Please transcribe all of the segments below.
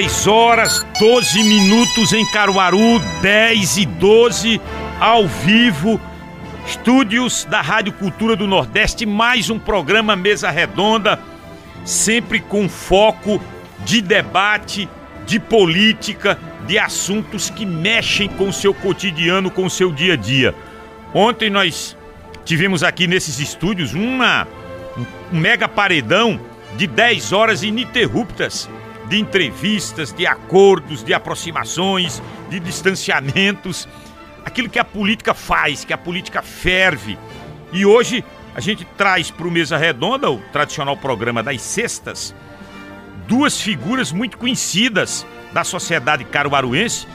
10 horas 12 minutos em Caruaru, 10 e 12 ao vivo. Estúdios da Rádio Cultura do Nordeste, mais um programa Mesa Redonda, sempre com foco de debate, de política, de assuntos que mexem com o seu cotidiano, com o seu dia a dia. Ontem nós tivemos aqui nesses estúdios uma, um mega paredão de 10 horas ininterruptas de entrevistas, de acordos, de aproximações, de distanciamentos, aquilo que a política faz, que a política ferve. E hoje a gente traz para o Mesa Redonda, o tradicional programa das sextas, duas figuras muito conhecidas da sociedade caruaruense,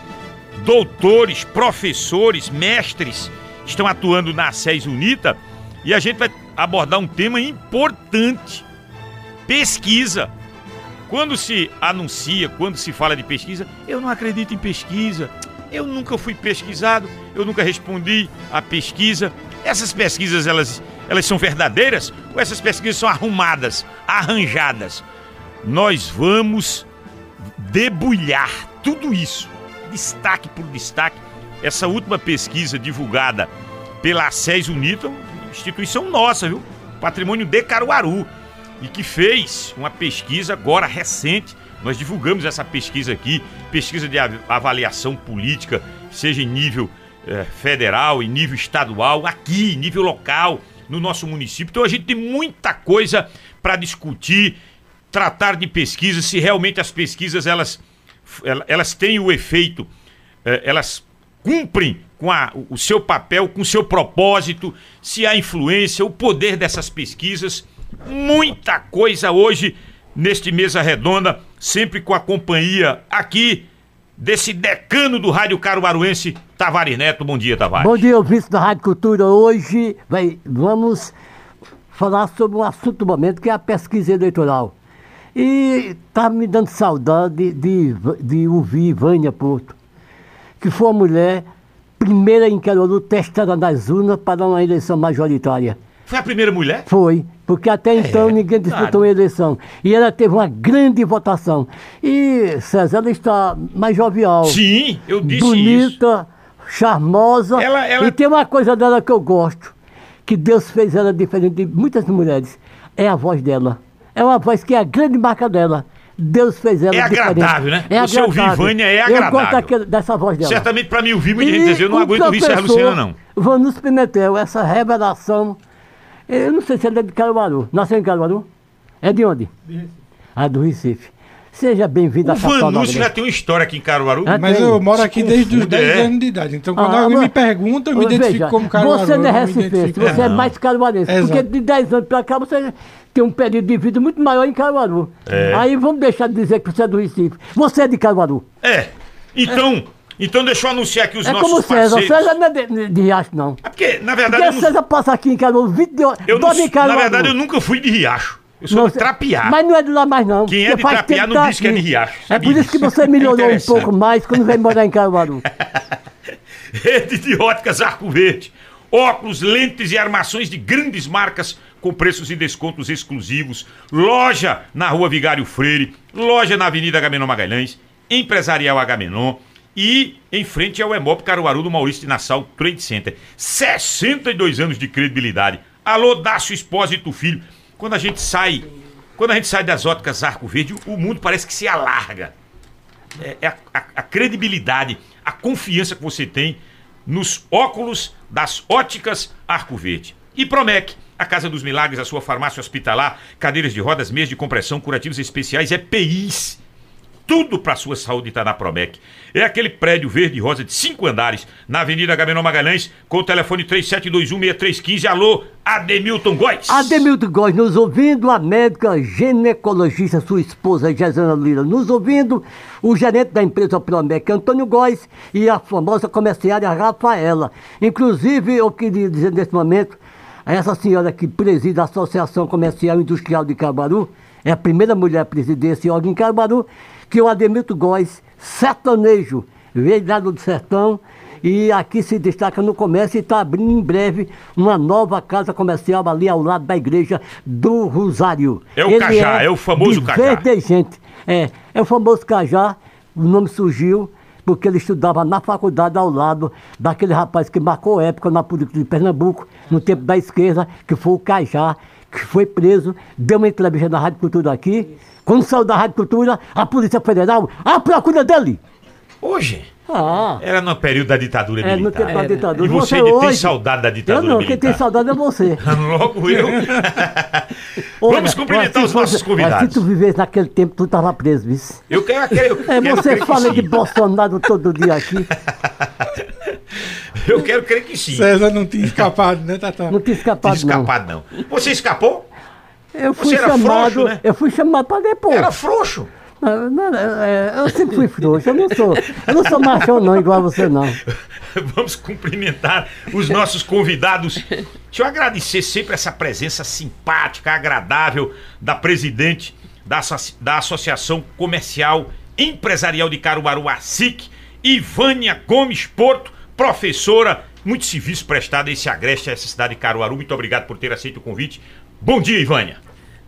doutores, professores, mestres, estão atuando na SES UNITA e a gente vai abordar um tema importante: pesquisa. Quando se anuncia, quando se fala de pesquisa, eu não acredito em pesquisa. Eu nunca fui pesquisado, eu nunca respondi a pesquisa. Essas pesquisas, elas, elas são verdadeiras ou essas pesquisas são arrumadas, arranjadas? Nós vamos debulhar tudo isso, destaque por destaque. Essa última pesquisa divulgada pela SES Unito, instituição nossa, viu? Patrimônio de Caruaru e que fez uma pesquisa agora recente. Nós divulgamos essa pesquisa aqui, pesquisa de avaliação política, seja em nível eh, federal, em nível estadual, aqui, em nível local, no nosso município. Então a gente tem muita coisa para discutir, tratar de pesquisa, se realmente as pesquisas elas, elas têm o efeito, eh, elas cumprem com a, o seu papel, com o seu propósito, se há influência, o poder dessas pesquisas muita coisa hoje neste Mesa Redonda, sempre com a companhia aqui desse decano do Rádio Caruaruense, Tavares Neto. Bom dia, Tavares. Bom dia, ouvinte da Rádio Cultura. Hoje vai, vamos falar sobre um assunto do momento, que é a pesquisa eleitoral. E tá me dando saudade de, de ouvir Vânia Porto, que foi a mulher primeira em Caruaru testada nas urnas para uma eleição majoritária. Foi a primeira mulher? Foi, porque até é, então ninguém disputou claro. uma eleição. E ela teve uma grande votação. E, César, ela está mais jovial. Sim, eu disse bonita, isso. charmosa. Ela, ela... E tem uma coisa dela que eu gosto, que Deus fez ela diferente de muitas mulheres. É a voz dela. É uma voz que é a grande marca dela. Deus fez ela É agradável, diferente. né? É Você agradável. ouvir Vânia é agradável. Eu gosto daquele, dessa voz dela. Certamente para mim ouvir, muita gente diz, eu não aguento ouvir Serra Luciana, não. Vanus Pimentel, essa revelação eu não sei se ele é de Caruaru. Nasceu em Caruaru? É de onde? De Recife. Ah, do Recife. Seja bem-vindo à capital Vanúcio já tem uma história aqui em Caruaru. Ah, mas eu moro aqui desde os 10 é. anos de idade. Então, quando ah, alguém me pergunta, eu me veja, identifico como Caruaru. Você não é recifense, você é, é mais caruarense. É porque de 10 anos para cá, você tem um período de vida muito maior em Caruaru. É. Aí vamos deixar de dizer que você é do Recife. Você é de Caruaru. É. Então... Então deixa eu anunciar aqui os é nossos como César. parceiros. César não é de, de, de Riacho, não. É porque, na verdade... Porque César passa aqui em Caruaru 20 horas, eu não, Na verdade, eu nunca fui de Riacho. Eu sou não, de Trapiá. Mas não é de lá mais, não. Quem é de Trapiá não diz que é de Riacho. É por isso que você melhorou um pouco mais quando vem morar em Caruaru. Rede de óticas Arco Verde. Óculos, lentes e armações de grandes marcas com preços e descontos exclusivos. Loja na Rua Vigário Freire. Loja na Avenida Agamenon Magalhães. Empresarial Agamenon e em frente ao Emop Caruaru do Maurício de Nassau Trade Center. 62 anos de credibilidade. Alô, Dácio Espósito Filho. Quando a gente sai, quando a gente sai das óticas Arco Verde, o mundo parece que se alarga. É, é a, a, a credibilidade, a confiança que você tem nos óculos das óticas Arco Verde. E Promec, a Casa dos Milagres, a sua farmácia hospitalar, cadeiras de rodas, meias de compressão, curativos especiais, EPIs tudo para sua saúde está na Promec. É aquele prédio verde e rosa de cinco andares, na Avenida Gabriel Magalhães, com o telefone 37216315. Alô, Ademilton Góes. Ademilton Góes, nos ouvindo, a médica ginecologista, sua esposa, Gesana Lira, nos ouvindo, o gerente da empresa Promec, Antônio Góes, e a famosa comerciária Rafaela. Inclusive, eu queria dizer nesse momento, essa senhora que preside a Associação Comercial Industrial de Cabaru, é a primeira mulher presidente desse órgão em Cabaru, que o Ademilton Góes, sertanejo, veio lá do sertão e aqui se destaca no comércio e está abrindo em breve uma nova casa comercial ali ao lado da igreja do Rosário. É o Ele Cajá, é, é, o famoso Cajá. gente. É, é o famoso Cajá, o nome surgiu porque ele estudava na faculdade ao lado daquele rapaz que marcou época na política de Pernambuco, no tempo da esquerda, que foi o Cajá, que foi preso, deu uma entrevista na Rádio Cultura aqui. Quando saiu da Rádio Cultura, a Polícia Federal, a procura dele. Hoje? Ah. Era no período da ditadura é, militar. No tempo da ditadura. E você, você hoje... tem saudade da ditadura eu não, militar? quem tem saudade é você. Logo eu. Vamos cumprimentar os nossos convidados. se tu vivesse naquele tempo, tu estava preso, viu? Eu quero... Eu é, quero você fala de Bolsonaro todo dia aqui. eu quero crer que sim. César não tinha escapado, né, Tata? Não tinha escapado, tinha escapado não. não. Você escapou? Eu fui chamado, frouxo, né? eu fui chamado para depois. Era frouxo. Não, não, é, eu sempre fui frouxo, eu não sou, eu não sou machão não, igual a você não. Vamos cumprimentar os nossos convidados. Deixa eu agradecer sempre essa presença simpática, agradável da presidente da, da Associação Comercial Empresarial de Caruaru, a SIC, Ivânia Gomes Porto, professora, muito serviço prestado a esse agreste a essa cidade de Caruaru. Muito obrigado por ter aceito o convite. Bom dia, Ivânia.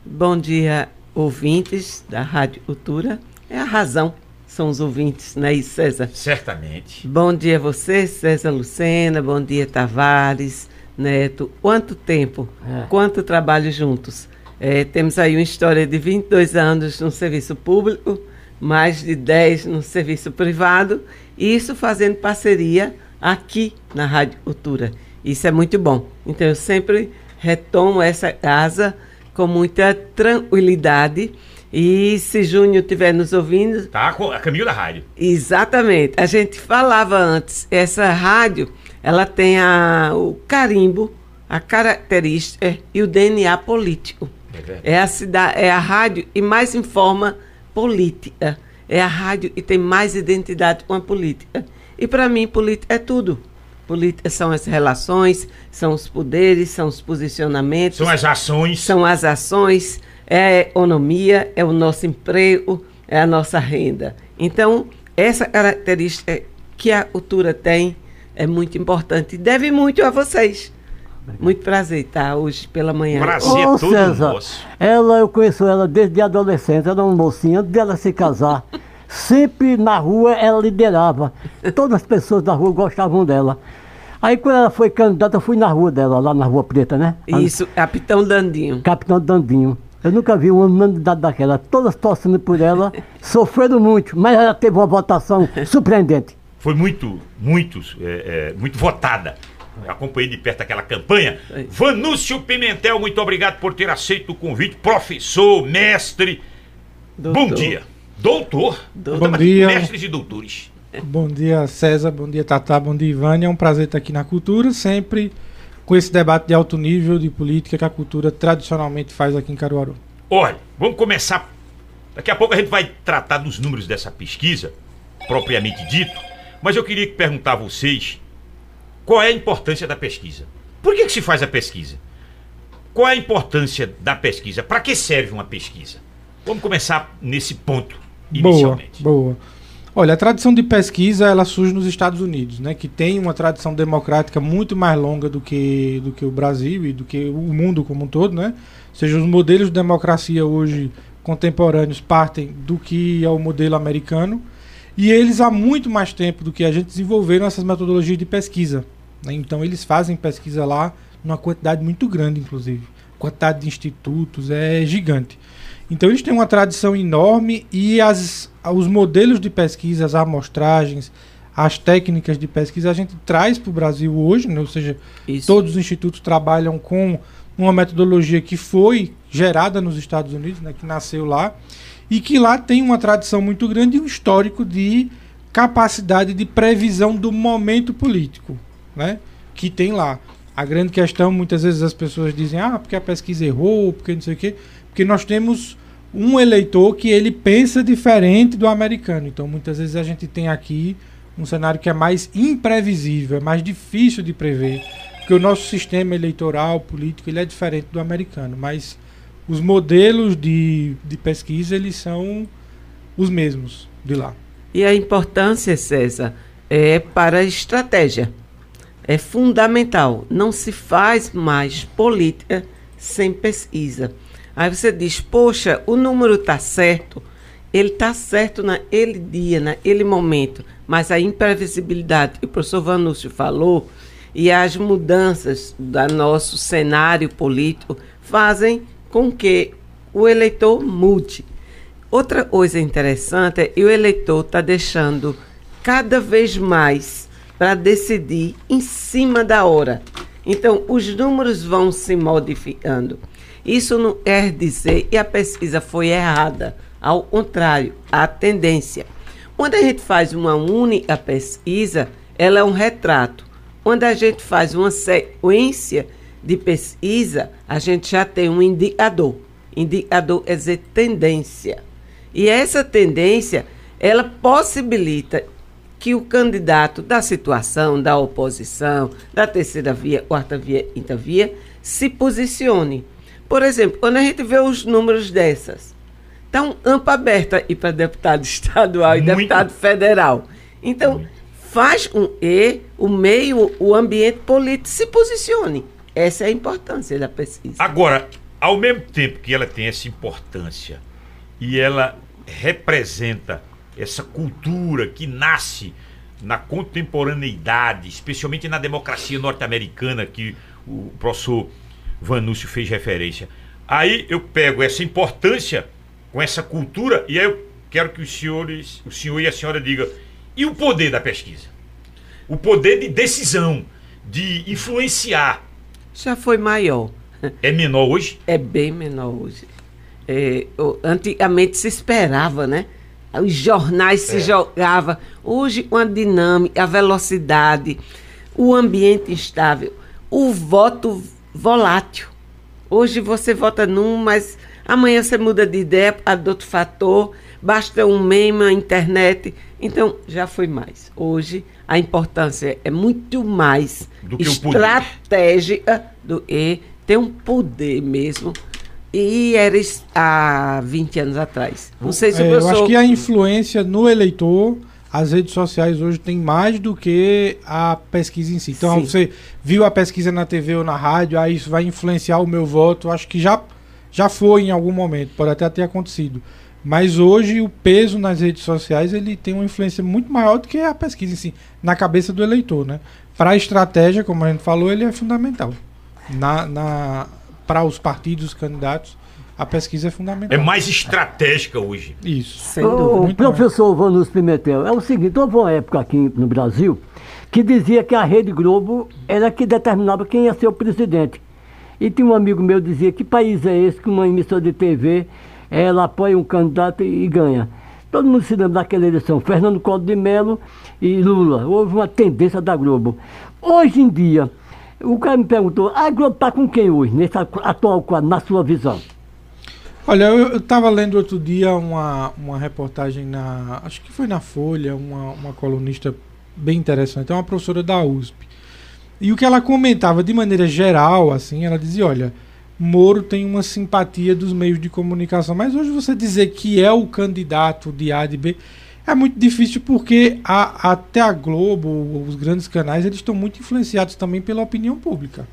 Bom dia, ouvintes da Rádio Cultura. É a razão, são os ouvintes, não é isso, César? Certamente. Bom dia a você, César Lucena. Bom dia, Tavares, Neto. Quanto tempo, é. quanto trabalho juntos. É, temos aí uma história de 22 anos no serviço público, mais de 10 no serviço privado, e isso fazendo parceria aqui na Rádio Cultura. Isso é muito bom. Então eu sempre retomo essa casa com muita tranquilidade. E se Júnior estiver nos ouvindo. Tá a caminho da rádio. Exatamente. A gente falava antes, essa rádio, ela tem a, o carimbo, a característica e o DNA político. É, é a cidade, é a rádio e mais informa política. É a rádio e tem mais identidade com a política. E para mim, política é tudo. Política são as relações, são os poderes, são os posicionamentos. São as ações. São as ações, é a economia, é o nosso emprego, é a nossa renda. Então, essa característica que a cultura tem é muito importante e deve muito a vocês. Muito prazer estar hoje pela manhã. Prazer Ô, todo César, moço. Ela, eu conheço ela desde adolescente, ela é uma mocinha, antes dela se casar. Sempre na rua ela liderava. Todas as pessoas da rua gostavam dela. Aí quando ela foi candidata, eu fui na rua dela, lá na Rua Preta, né? Isso, Capitão Dandinho. Capitão Dandinho. Eu nunca vi uma candidata daquela, todas torcendo por ela, sofrendo muito, mas ela teve uma votação surpreendente. Foi muito, muito, é, é, muito votada. Eu acompanhei de perto aquela campanha. É. Vanúcio Pimentel, muito obrigado por ter aceito o convite. Professor, mestre. Doutor. Bom dia. Doutor. Doutor. Bom dia. Mestres e doutores. Bom dia, César. Bom dia, Tatá. Bom dia, Ivânia. É um prazer estar aqui na Cultura, sempre com esse debate de alto nível de política que a cultura tradicionalmente faz aqui em Caruaru. Olha, vamos começar. Daqui a pouco a gente vai tratar dos números dessa pesquisa, propriamente dito, mas eu queria perguntar a vocês qual é a importância da pesquisa. Por que, que se faz a pesquisa? Qual é a importância da pesquisa? Para que serve uma pesquisa? Vamos começar nesse ponto inicialmente. Boa, boa. Olha, a tradição de pesquisa ela surge nos Estados Unidos, né, que tem uma tradição democrática muito mais longa do que, do que o Brasil e do que o mundo como um todo, né? Ou seja, os modelos de democracia hoje contemporâneos partem do que é o modelo americano e eles há muito mais tempo do que a gente desenvolveram essas metodologias de pesquisa. Né? Então eles fazem pesquisa lá numa quantidade muito grande, inclusive. A quantidade de institutos é gigante. Então eles têm uma tradição enorme e as, os modelos de pesquisa, as amostragens, as técnicas de pesquisa a gente traz para o Brasil hoje, né? ou seja, Isso. todos os institutos trabalham com uma metodologia que foi gerada nos Estados Unidos, né? que nasceu lá. e que lá tem uma tradição muito grande e um histórico de capacidade de previsão do momento político, né? Que tem lá. A grande questão, muitas vezes as pessoas dizem, ah, porque a pesquisa errou, porque não sei o quê, porque nós temos um eleitor que ele pensa diferente do americano. Então, muitas vezes a gente tem aqui um cenário que é mais imprevisível, é mais difícil de prever, porque o nosso sistema eleitoral, político, ele é diferente do americano, mas os modelos de, de pesquisa, eles são os mesmos de lá. E a importância, César, é para a estratégia. É fundamental. Não se faz mais política sem pesquisa. Aí você diz, poxa, o número está certo, ele está certo naquele dia, naquele momento, mas a imprevisibilidade, o professor Vanúcio falou, e as mudanças do nosso cenário político fazem com que o eleitor mude. Outra coisa interessante é que o eleitor está deixando cada vez mais para decidir em cima da hora. Então, os números vão se modificando. Isso não quer dizer que a pesquisa foi errada. Ao contrário, a tendência. Quando a gente faz uma única pesquisa, ela é um retrato. Quando a gente faz uma sequência de pesquisa, a gente já tem um indicador. Indicador é dizer tendência. E essa tendência, ela possibilita que o candidato da situação, da oposição, da terceira via, quarta via, quinta via, se posicione. Por exemplo, quando a gente vê os números dessas, está um amplo aberto aí para deputado estadual Muito. e deputado federal. Então, faz um E, o meio, o ambiente político se posicione. Essa é a importância da pesquisa. Agora, ao mesmo tempo que ela tem essa importância e ela representa essa cultura que nasce na contemporaneidade, especialmente na democracia norte-americana que o professor Vanúcio fez referência. Aí eu pego essa importância com essa cultura e aí eu quero que os senhores, o senhor e a senhora digam e o poder da pesquisa? O poder de decisão, de influenciar. Já foi maior. É menor hoje? É bem menor hoje. É, antigamente se esperava, né? Os jornais se é. jogavam. Hoje, com a dinâmica, a velocidade, o ambiente instável, o voto volátil. Hoje você vota num, mas amanhã você muda de ideia de outro fator, basta um meme, a internet. Então, já foi mais. Hoje, a importância é muito mais do estratégica do que ter um poder mesmo. E era há 20 anos atrás. Não sei se é, o professor... Eu acho que a influência no eleitor as redes sociais hoje têm mais do que a pesquisa em si. Então, Sim. você viu a pesquisa na TV ou na rádio, aí isso vai influenciar o meu voto. Acho que já, já foi em algum momento, pode até ter acontecido. Mas hoje o peso nas redes sociais ele tem uma influência muito maior do que a pesquisa em si, na cabeça do eleitor. Né? Para a estratégia, como a gente falou, ele é fundamental. Na, na, para os partidos, os candidatos, a pesquisa é fundamental. É mais estratégica hoje. Isso. Sem o professor Vanus Pimentel, é o seguinte, houve uma época aqui no Brasil que dizia que a Rede Globo era que determinava quem ia ser o presidente. E tinha um amigo meu que dizia, que país é esse que uma emissora de TV ela apoia um candidato e, e ganha? Todo mundo se lembra daquela eleição, Fernando Collor de Mello e Lula. Houve uma tendência da Globo. Hoje em dia, o cara me perguntou, a Globo está com quem hoje, nesse atual quadro, na sua visão? Olha, eu estava lendo outro dia uma, uma reportagem na. Acho que foi na Folha, uma, uma colunista bem interessante, é uma professora da USP. E o que ela comentava de maneira geral, assim, ela dizia, olha, Moro tem uma simpatia dos meios de comunicação, mas hoje você dizer que é o candidato de A de B é muito difícil porque a, até a Globo, os grandes canais, eles estão muito influenciados também pela opinião pública.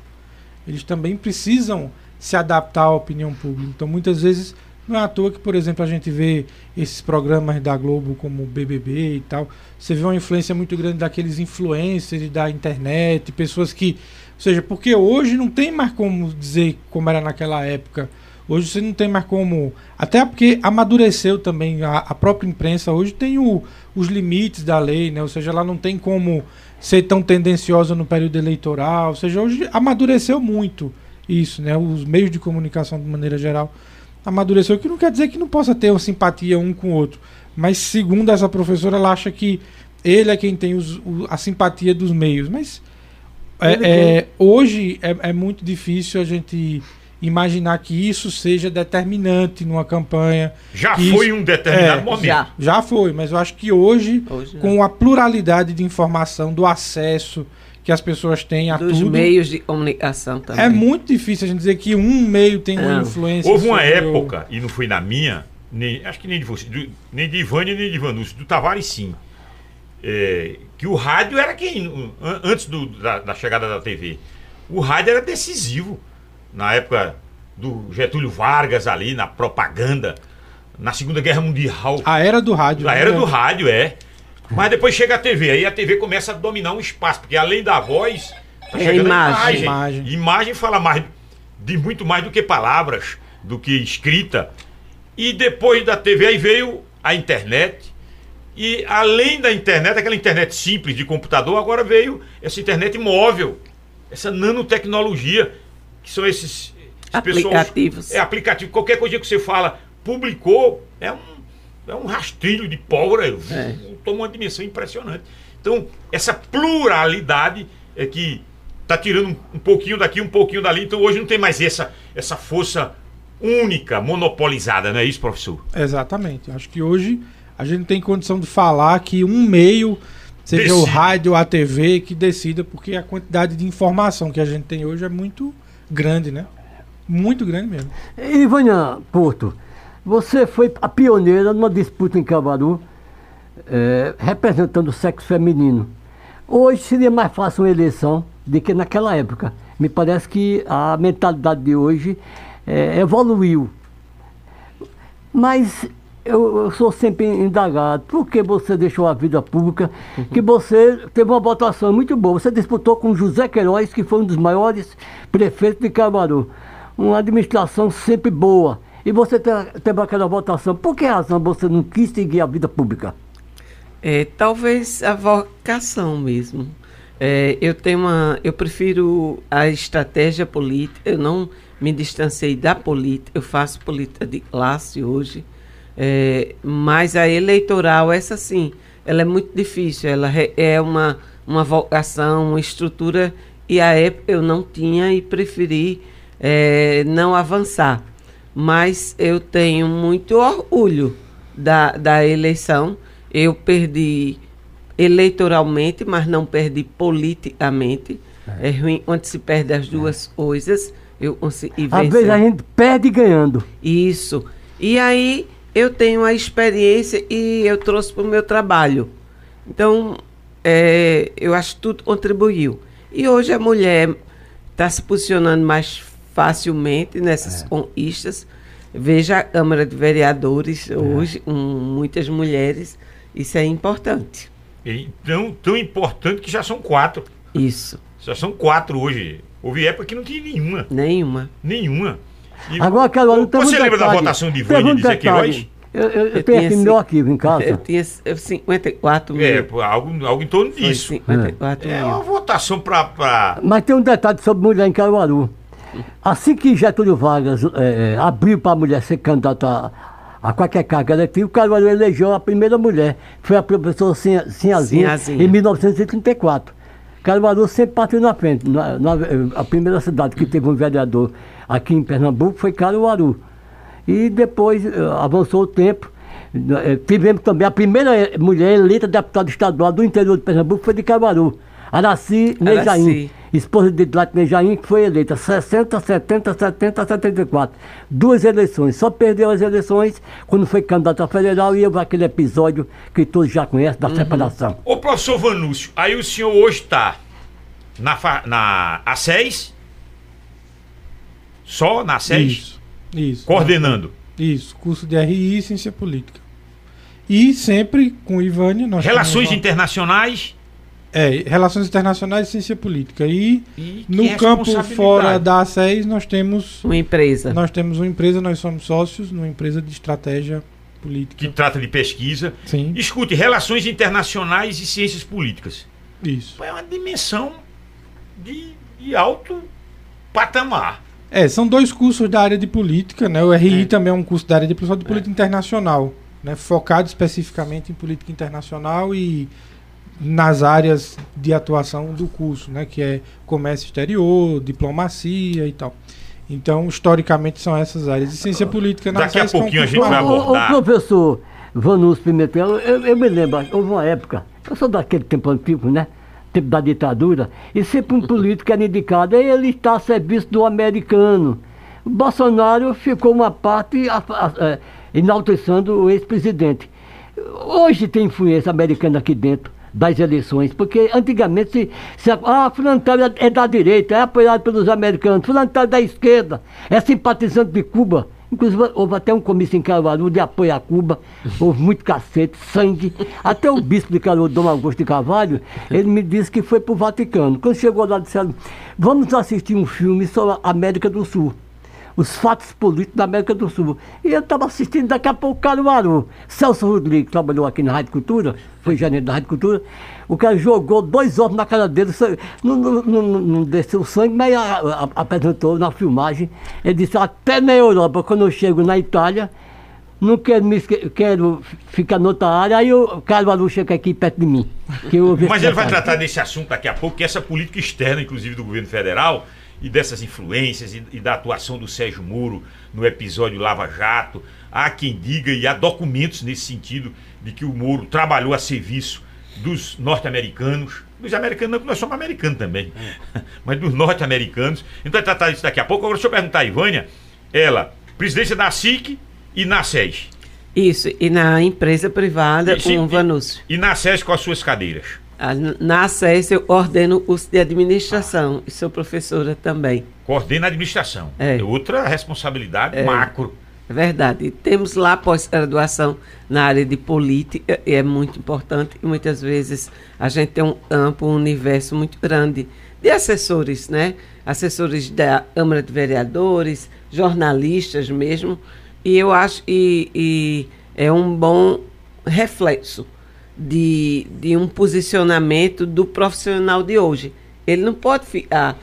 Eles também precisam se adaptar à opinião pública. Então, muitas vezes, não é à toa que, por exemplo, a gente vê esses programas da Globo como o BBB e tal. Você vê uma influência muito grande daqueles influencers da internet, pessoas que. Ou seja, porque hoje não tem mais como dizer como era naquela época. Hoje você não tem mais como. Até porque amadureceu também. A, a própria imprensa hoje tem o, os limites da lei, né? Ou seja, ela não tem como ser tão tendenciosa no período eleitoral. Ou seja, hoje amadureceu muito isso, né? Os meios de comunicação de maneira geral. amadureceu, que não quer dizer que não possa ter uma simpatia um com o outro. Mas segundo essa professora, ela acha que ele é quem tem os, o, a simpatia dos meios. Mas é, é, hoje é, é muito difícil a gente imaginar que isso seja determinante numa campanha. Já foi isso, um determinado é, momento. já. Já foi, mas eu acho que hoje, Hoje, com a pluralidade de informação, do acesso que as pessoas têm a Dos tudo, meios de comunicação também. é muito difícil a gente dizer que um meio tem uma Não. influência. Houve uma o- época, e não foi na minha, nem, acho que nem de você, do- nem de Ivânia, nem de Vanúcio, do Tavares sim. É, que o rádio era quem, an- antes do- da, da chegada da TV, o rádio era decisivo. Na época do Getúlio Vargas ali, na propaganda, na Segunda Guerra Mundial. A era do rádio. A né? era do rádio, é. Mas depois chega a TV, aí a TV começa a dominar um espaço, porque além da voz, tá É imagem. imagem. Imagem. Imagem fala mais, de muito mais do que palavras, do que escrita. E depois da TV aí veio a internet. E além da internet, aquela internet simples de computador, agora veio essa internet móvel, essa nanotecnologia, que são esses esses pessoas- Aplicativos. é aplicativo. Qualquer coisa que você fala, publicou, é um, é um rastrilho de pólvora, É. toma uma dimensão impressionante. Então, essa pluralidade é que está tirando um, pouquinho daqui, um pouquinho dali. Então, hoje não tem mais essa, essa força única, monopolizada, não é isso, professor? Exatamente. Acho que hoje a gente tem condição de falar que um meio, seja o Decide. rádio, a TV, que decida, porque a quantidade de informação que a gente tem hoje é muito grande, né? Muito grande mesmo. Ivânia Porto, você foi a pioneira numa disputa em Caruaru, eh, representando o sexo feminino. Hoje seria mais fácil uma eleição do que naquela época. Me parece que a mentalidade de hoje eh, evoluiu. Mas eu, eu sou sempre indagado, por que você deixou a vida pública? Que você teve uma votação muito boa. Você disputou com José Queiroz, que foi um dos maiores prefeitos de Caruaru. Uma administração sempre boa. E você te- teve aquela votação. Por que razão você não quis seguir a vida pública? É, talvez a vocação mesmo. É, eu tenho uma, eu prefiro a estratégia política. Eu não me distanciei da política. Eu faço política de classe hoje, É, mas a eleitoral essa sim, ela é muito difícil. Ela é uma uma vocação, uma estrutura e a época eu não tinha e preferi é, não avançar. Mas eu tenho muito orgulho da, da eleição. Eu perdi eleitoralmente, mas não perdi politicamente. É, ruim quando se perde as duas coisas. Eu Às vezes a gente perde ganhando. Isso. E aí eu tenho a experiência e eu trouxe para o meu trabalho. Então, é, eu acho que tudo contribuiu. E hoje a mulher está se posicionando mais facilmente nessas conquistas. Veja a Câmara de Vereadores hoje, com muitas mulheres. Isso é importante. Então, tão importante que já são quatro. Isso. Já são quatro hoje. Houve época que não tinha nenhuma. Nenhuma. Nenhuma. E Agora, Carol, tem Você lembra da detalhe. votação de um de Zé. Queiroz? Eu, eu- eu Eu tenho aqui meu arquivo em casa. Eu tinha eh, 54 mil. É, algo, algo em torno Foi disso. 54 É mil. uma votação para. Mas tem um detalhe sobre mulher em Caruaru. Assim que Getúlio Vargas eh, abriu para a mulher ser candidata a, qualquer cargo eletivo, Caruaru elegeu a primeira mulher. Foi a professora Sinha- Sinhazinha, Sinhazinha. em 1934. Caruaru sempre partiu na frente. Na- na- a primeira cidade que teve um vereador aqui em Pernambuco foi Caruaru. E depois eh, avançou o tempo. Eh, tivemos também a primeira eh, mulher eleita deputada estadual do interior de Pernambuco, foi de Caruaru. Araci Nejaim. Esposa de Dlate Nejaim, que foi eleita 60, 70, 70, 74. Duas eleições. Só perdeu as eleições quando foi candidato a federal e houve aquele episódio que todos já conhecem da separação. Ô, professor Vanúcio, aí o senhor hoje está na, na A6? Só na A6? Isso. Isso. Coordenando. Isso. Curso de RI e Ciência Política. E sempre com o Ivânia. Nós Relações temos internacionais. É, Relações Internacionais e Ciência Política. E E no campo responsabilidade. fora da A6 nós temos Uma empresa. nós temos uma empresa, nós somos sócios numa empresa de estratégia política. Que trata de pesquisa. Sim, Escute, relações internacionais e ciências políticas. isso. É uma dimensão de, de alto patamar. É, são dois cursos da área de política, né? O RI é. também é um curso da área de política, de política é. internacional, né? Focado especificamente em política internacional e nas áreas de atuação do curso, né? Que é comércio exterior, diplomacia e tal. Então, historicamente, são essas áreas. de ciência política na Daqui a pouquinho a gente vai abordar. O, o professor Vanus Pimentel, eu, eu, me lembro, houve uma época, eu sou daquele tempo antigo, né? Tempo da ditadura, e sempre um político era indicado, ele está a serviço do americano. O Bolsonaro ficou uma parte a, a, a, é, enaltecendo o ex-presidente. Hoje tem influência americana aqui dentro das eleições, porque antigamente se, se ah, fulano é da direita, é apoiado pelos americanos, fulano é da esquerda, é simpatizante de Cuba. Inclusive, houve até um comício em Caruaru de apoio a Cuba, houve muito cacete, sangue. Até o bispo de Caruaru, Dom Augusto de Carvalho, ele me disse que foi para o Vaticano. Quando chegou lá, disseram, vamos assistir um filme sobre a América do Sul os fatos políticos da América do Sul. E eu estava assistindo daqui a pouco Caruaru. Celso Rodrigues trabalhou aqui na Rádio Cultura, foi janeiro da Rádio Cultura. O cara jogou dois ovos na cara dele, não, não, não, não desceu sangue, mas apresentou na filmagem. Ele disse, até na Europa, quando eu chego na Itália, não quero, me, quero ficar noutra área, aí o Caruaru chega aqui perto de mim. Mas ele vai tratar desse assunto daqui a pouco, que essa política externa, inclusive, do governo federal, e dessas influências e, e, da atuação do Sérgio Moro no episódio Lava Jato. Há quem diga, e há documentos nesse sentido, de que o Moro trabalhou a serviço dos norte-americanos, dos americanos, não, nós somos americanos também, mas dos norte-americanos. Então vai tratar disso daqui a pouco. Agora deixa eu perguntar a Ivânia, ela, presidência da SIC e na SES. Isso, e na empresa privada, com o Vanúcio. E, e na SES com as suas cadeiras? Na SES eu ordeno curso de administração e sou professora também. Coordena a administração. É. é outra responsabilidade é. macro. É verdade. E temos lá pós-graduação na área de política, e é muito importante, e muitas vezes a gente tem um amplo um universo muito grande de assessores, né? Assessores da Câmara de Vereadores, jornalistas mesmo. E eu acho e, e é um bom reflexo de, de um posicionamento do profissional de hoje. Ele não pode ficar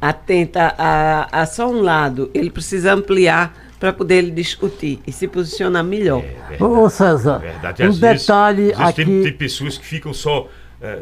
atento a, a só um lado, ele precisa ampliar para poder discutir e se posicionar melhor. É Ô César, é verdade. um detalhe vezes, aqui... Tem, tem, pessoas que ficam só... É,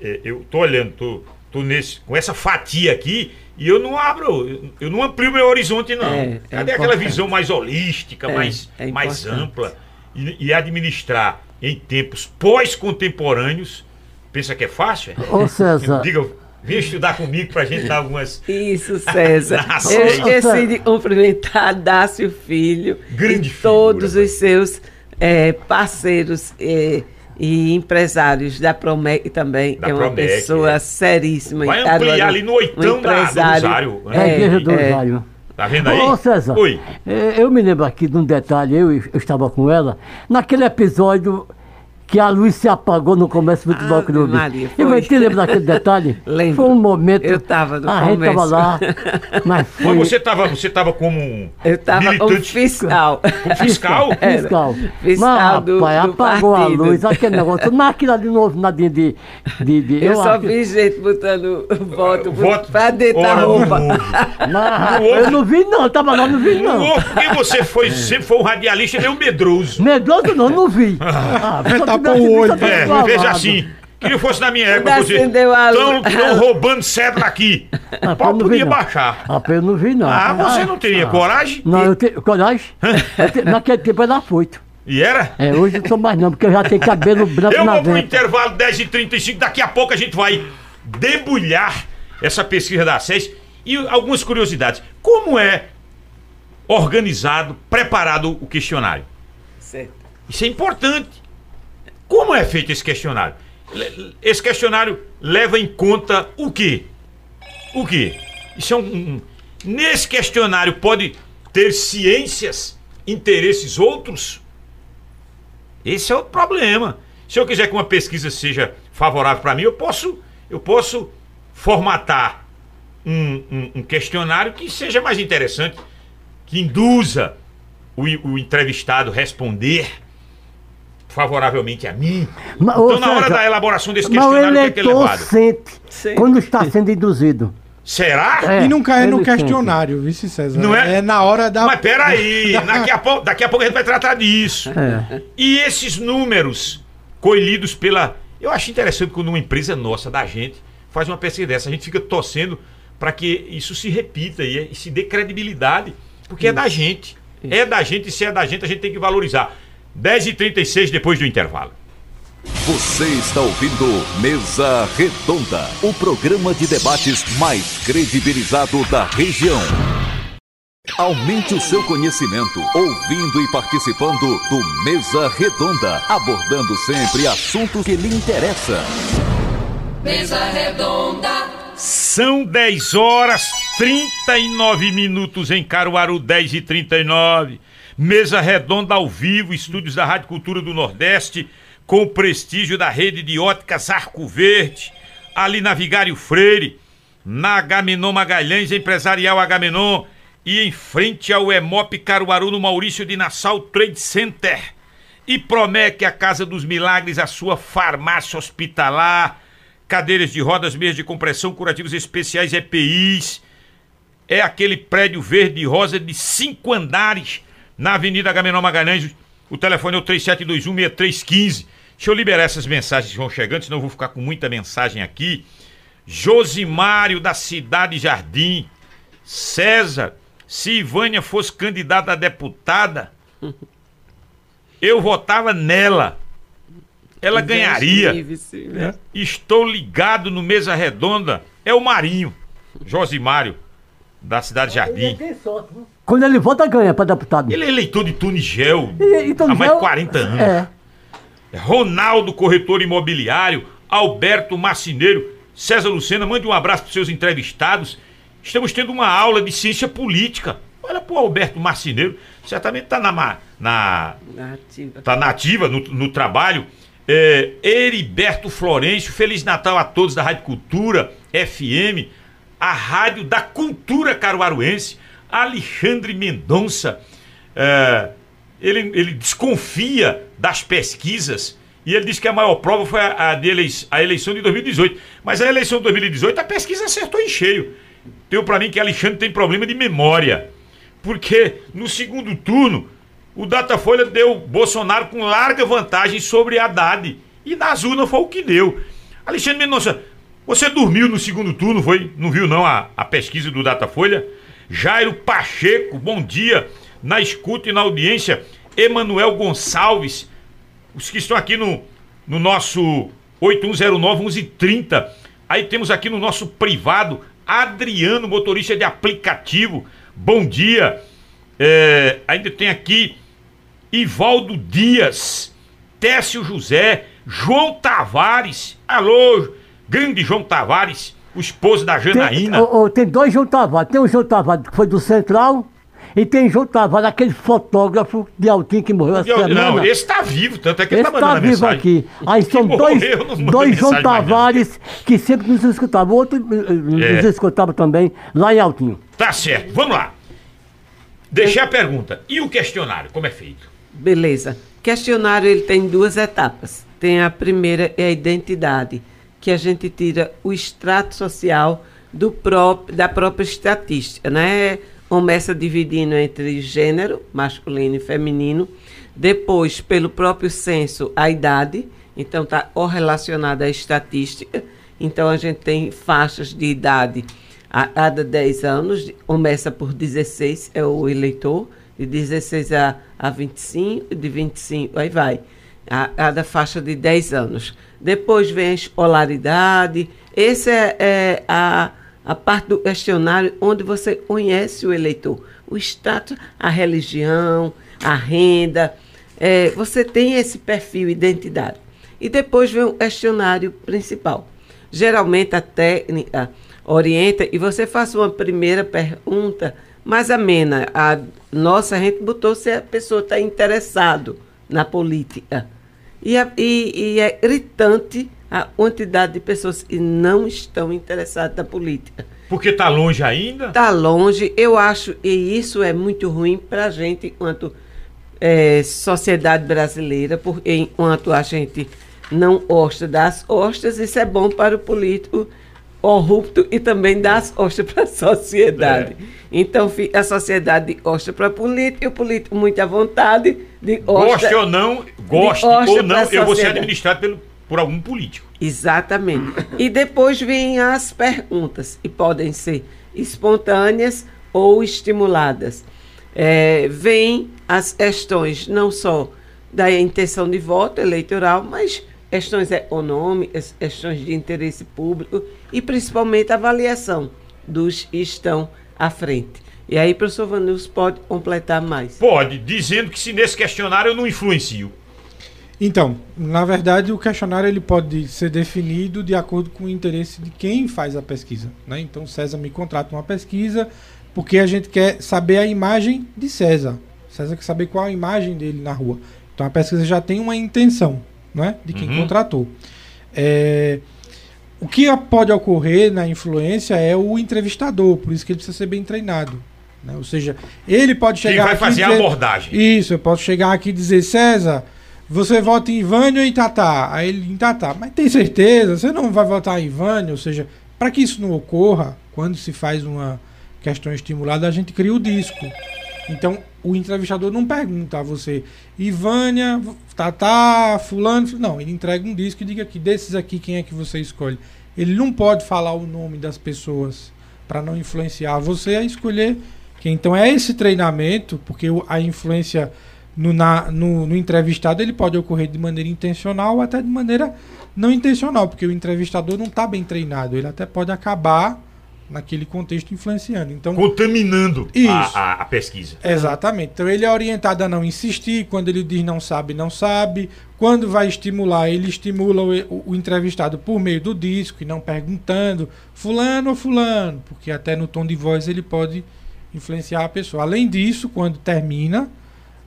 é, eu tô olhando, tô, tô nesse, com essa fatia aqui e eu não abro, eu não amplio meu horizonte não. É, é Cadê aquela visão mais holística, mais, mais ampla? E, e administrar em tempos pós-contemporâneos. Pensa que é fácil? Ô, César. Diga, vem estudar comigo para a gente dar algumas. Isso, César. Eu esqueci de cumprimentar Dácio Filho Grande e figura, todos os seus é, parceiros é, e empresários da Promec também. Da é uma Promec, pessoa é. seríssima. Vai ampliar ali no oitão um da, do Rosário. Né? É, igreja do é. Rosário. Tá vendo aí? Ô, César. Oi. É, eu me lembro aqui de um detalhe, eu, eu estava com ela, naquele episódio que a luz se apagou no começo do futebol clube. Maria, foi. Eu te lembro daquele detalhe? Lembro. Foi um momento. Eu estava no A gente estava lá. Mas, foi... mas você estava você tava como um. Eu estava como fiscal. Como fiscal? fiscal. Fiscal mas, do, rapaz, do apagou partido. a luz, aquele negócio. Máquina de novo, nadinha de. de, de eu, eu só vi gente botando voto, voto pra dentro da roupa. Mas, eu não vi, não, estava lá, não vi, não. não. Porque você foi, sempre foi um radialista meio medroso. Medroso não, não vi. Ah, ah tapa o olho. É, veja assim. Que não fosse na minha época, você. Estão roubando cedro aqui. Ah, o pau podia baixar. Ah, eu não vi, não. Ah, você não teria ah. coragem? Não, eu tenho. Coragem? naquele tempo era foito. E era? É, hoje eu não sou mais não, porque eu já tenho cabelo branco eu na Eu vou pro intervalo 10h35, daqui a pouco a gente vai debulhar essa pesquisa da SES e algumas curiosidades. Como é organizado, preparado o questionário? Certo. Isso é importante. Como é feito esse questionário? Esse questionário leva em conta o quê? O quê? Isso é um, um nesse questionário pode ter ciências, interesses outros? Esse é o problema. Se eu quiser que uma pesquisa seja favorável para mim, eu posso, eu posso formatar um, um, um, questionário que seja mais interessante, que induza o, o entrevistado responder favoravelmente a mim. Mas, então, na hora da elaboração desse questionário, o eleitor é que é levado? sente Sim. quando está sendo induzido. Será? É, e não cai no questionário, vice César. Não é? É na hora da. Mas peraí, daqui a, pouco, daqui a pouco a gente vai tratar disso. É. E esses números colhidos pela. Eu acho interessante quando uma empresa nossa, da gente, faz uma pesquisa dessa. A gente fica torcendo para que isso se repita e, e se dê credibilidade. Porque é da gente. É da gente e se é da gente, a gente tem que valorizar. 10h36 depois do intervalo. Você está ouvindo Mesa Redonda, o programa de debates mais credibilizado da região. Aumente o seu conhecimento ouvindo e participando do Mesa Redonda, abordando sempre assuntos que lhe interessam. Mesa Redonda. São 10 horas 39 minutos em Caruaru, 10 e 39. Mesa redonda ao vivo, estúdios da Rádio Cultura do Nordeste, com o prestígio da rede de óticas Arco Verde, ali na Vigário Freire, na Agamenon Magalhães, Empresarial Agamenon, e em frente ao Emop Caruaru, no Maurício de Nassau Trade Center. E Promec, a Casa dos Milagres, a sua farmácia hospitalar, cadeiras de rodas, meias de compressão, curativos especiais, EPIs. É aquele prédio verde e rosa de cinco andares na Avenida Agamenon Magalhães. O telefone é o 3721-6315. Deixa eu liberar essas mensagens que vão chegando, senão eu vou ficar com muita mensagem aqui. Josimário, da Cidade Jardim. César, se Ivânia fosse candidata a deputada, eu votava nela. Ela ganharia. Vice, né? Estou ligado no Mesa Redonda. É o Marinho, Josimário, da Cidade Jardim. Quando ele vota, ganha para deputado. Ele é eleitor de Tunigel E- e Tunigel- há mais de 40 anos. É. Ronaldo, corretor imobiliário, Alberto Marcineiro, César Lucena, mande um abraço para seus entrevistados. Estamos tendo uma aula de ciência política. Olha pro Alberto Marcineiro, certamente está na, na, Narrativa. tá nativa no, no trabalho. É, Heriberto Florencio, Feliz Natal a todos da Rádio Cultura FM, a Rádio da Cultura Caruaruense, Alexandre Mendonça. é, ele, ele desconfia das pesquisas e ele diz que a maior prova foi a, a, a eleição de 2018. Mas a eleição de 2018 a pesquisa acertou em cheio. Deu para mim que Alexandre tem problema de memória. Porque no segundo turno, o Datafolha deu Bolsonaro com larga vantagem sobre Haddad. E nas urnas foi o que deu. Alexandre Mendonça, você dormiu no segundo turno, foi? Não viu não a, a pesquisa do Datafolha? Jairo Pacheco, bom dia. Na escuta e na audiência, Emanuel Gonçalves, os que estão aqui no, no nosso 8109-1130. Aí temos aqui no nosso privado, Adriano, motorista de aplicativo. Bom dia. É, ainda tem aqui Ivaldo Dias, Técio José, João Tavares. Alô, grande João Tavares, o esposo da Tem, Janaína. ô, ô, tem dois João Tavares. Tem o João Tavares que foi do Central e tem João Tavares, aquele fotógrafo de Altim que morreu essa semana. não, esse tá vivo, tanto é que ele Esse tá mandando tá a vivo mensagem. aqui. Aí são dois, dois João. Tavares que sempre nos escutavam. O outro eh, nos É. escutava também lá em Altinho. Tá certo, vamos lá. Deixei a pergunta. E o questionário, como é feito? Beleza. Questionário ele tem duas etapas. Tem a primeira é a identidade, que a gente tira o extrato social do próprio, da própria estatística, né? Começa dividindo entre gênero, masculino e feminino. Depois, pelo próprio censo, a idade. Então, está correlacionada à estatística. Então, a gente tem faixas de idade a cada 10 anos, começa por 16, é o eleitor, de 16 a, a 25, de 25, aí vai, a cada faixa de 10 anos. Depois vem a escolaridade, essa é, é a, a parte do questionário onde você conhece o eleitor, o status, a religião, a renda, é, você tem esse perfil identitário. E depois vem o questionário principal. Geralmente a técnica orienta e você faz uma primeira pergunta mais amena. A nossa, a gente botou se a pessoa está interessado na política. E, a- e- e é gritante a quantidade de pessoas que não estão interessadas na política. Porque tá longe ainda? Está longe, eu acho, e isso é muito ruim para a gente enquanto eh, sociedade brasileira, porque enquanto a gente não gosta das hostas, isso é bom para o político corrupto e também dá as costas para a sociedade. É. Então a sociedade gosta para político e o político muito à vontade de Goste ou não, goste ou não, eu vou ser administrado pelo, por algum político. Exatamente. E depois vêm as perguntas, e podem ser espontâneas ou estimuladas. É, vêm as questões não só da intenção de voto eleitoral, mas questões econômicas, questões de interesse público e principalmente a avaliação dos que estão à frente. E aí, professor Vanus pode completar mais. Pode, dizendo que se nesse questionário eu não influencio. Então, na verdade, o questionário ele pode ser definido de acordo com o interesse de quem faz a pesquisa. Né? Então, César me contrata uma pesquisa porque a gente quer saber a imagem de César. César quer saber qual a imagem dele na rua. Então, a pesquisa já tem uma intenção né? de quem Uhum. contratou. É, O que pode ocorrer na influência é o entrevistador, por isso que ele precisa ser bem treinado. Né? Ou seja, ele pode chegar vai aqui e fazer a dizer- abordagem. isso, eu posso chegar aqui e dizer, César, você vota em Vânia ou em Tatá? Aí ele, em Tatá. Mas tem certeza? Você não vai votar em Vânia? Ou seja, para que isso não ocorra, quando se faz uma questão estimulada, a gente cria o disco. Então, o entrevistador não pergunta a você, Ivânia, Tatá, fulano, não, ele entrega um disco e diga aqui, desses aqui, quem é que você escolhe? Ele não pode falar o nome das pessoas para não influenciar você a escolher. Então é esse treinamento, porque a influência no, na- no- no entrevistado ele pode ocorrer de maneira intencional ou até de maneira não intencional, porque o entrevistador não está bem treinado, ele até pode acabar naquele contexto influenciando. Então Contaminando a, a- a pesquisa. Exatamente. Então ele é orientado a não insistir. Quando ele diz não sabe, não sabe. Quando vai estimular, ele estimula o, o- o entrevistado por meio do disco e não perguntando fulano ou fulano, porque até no tom de voz ele pode influenciar a pessoa. Além disso, quando termina,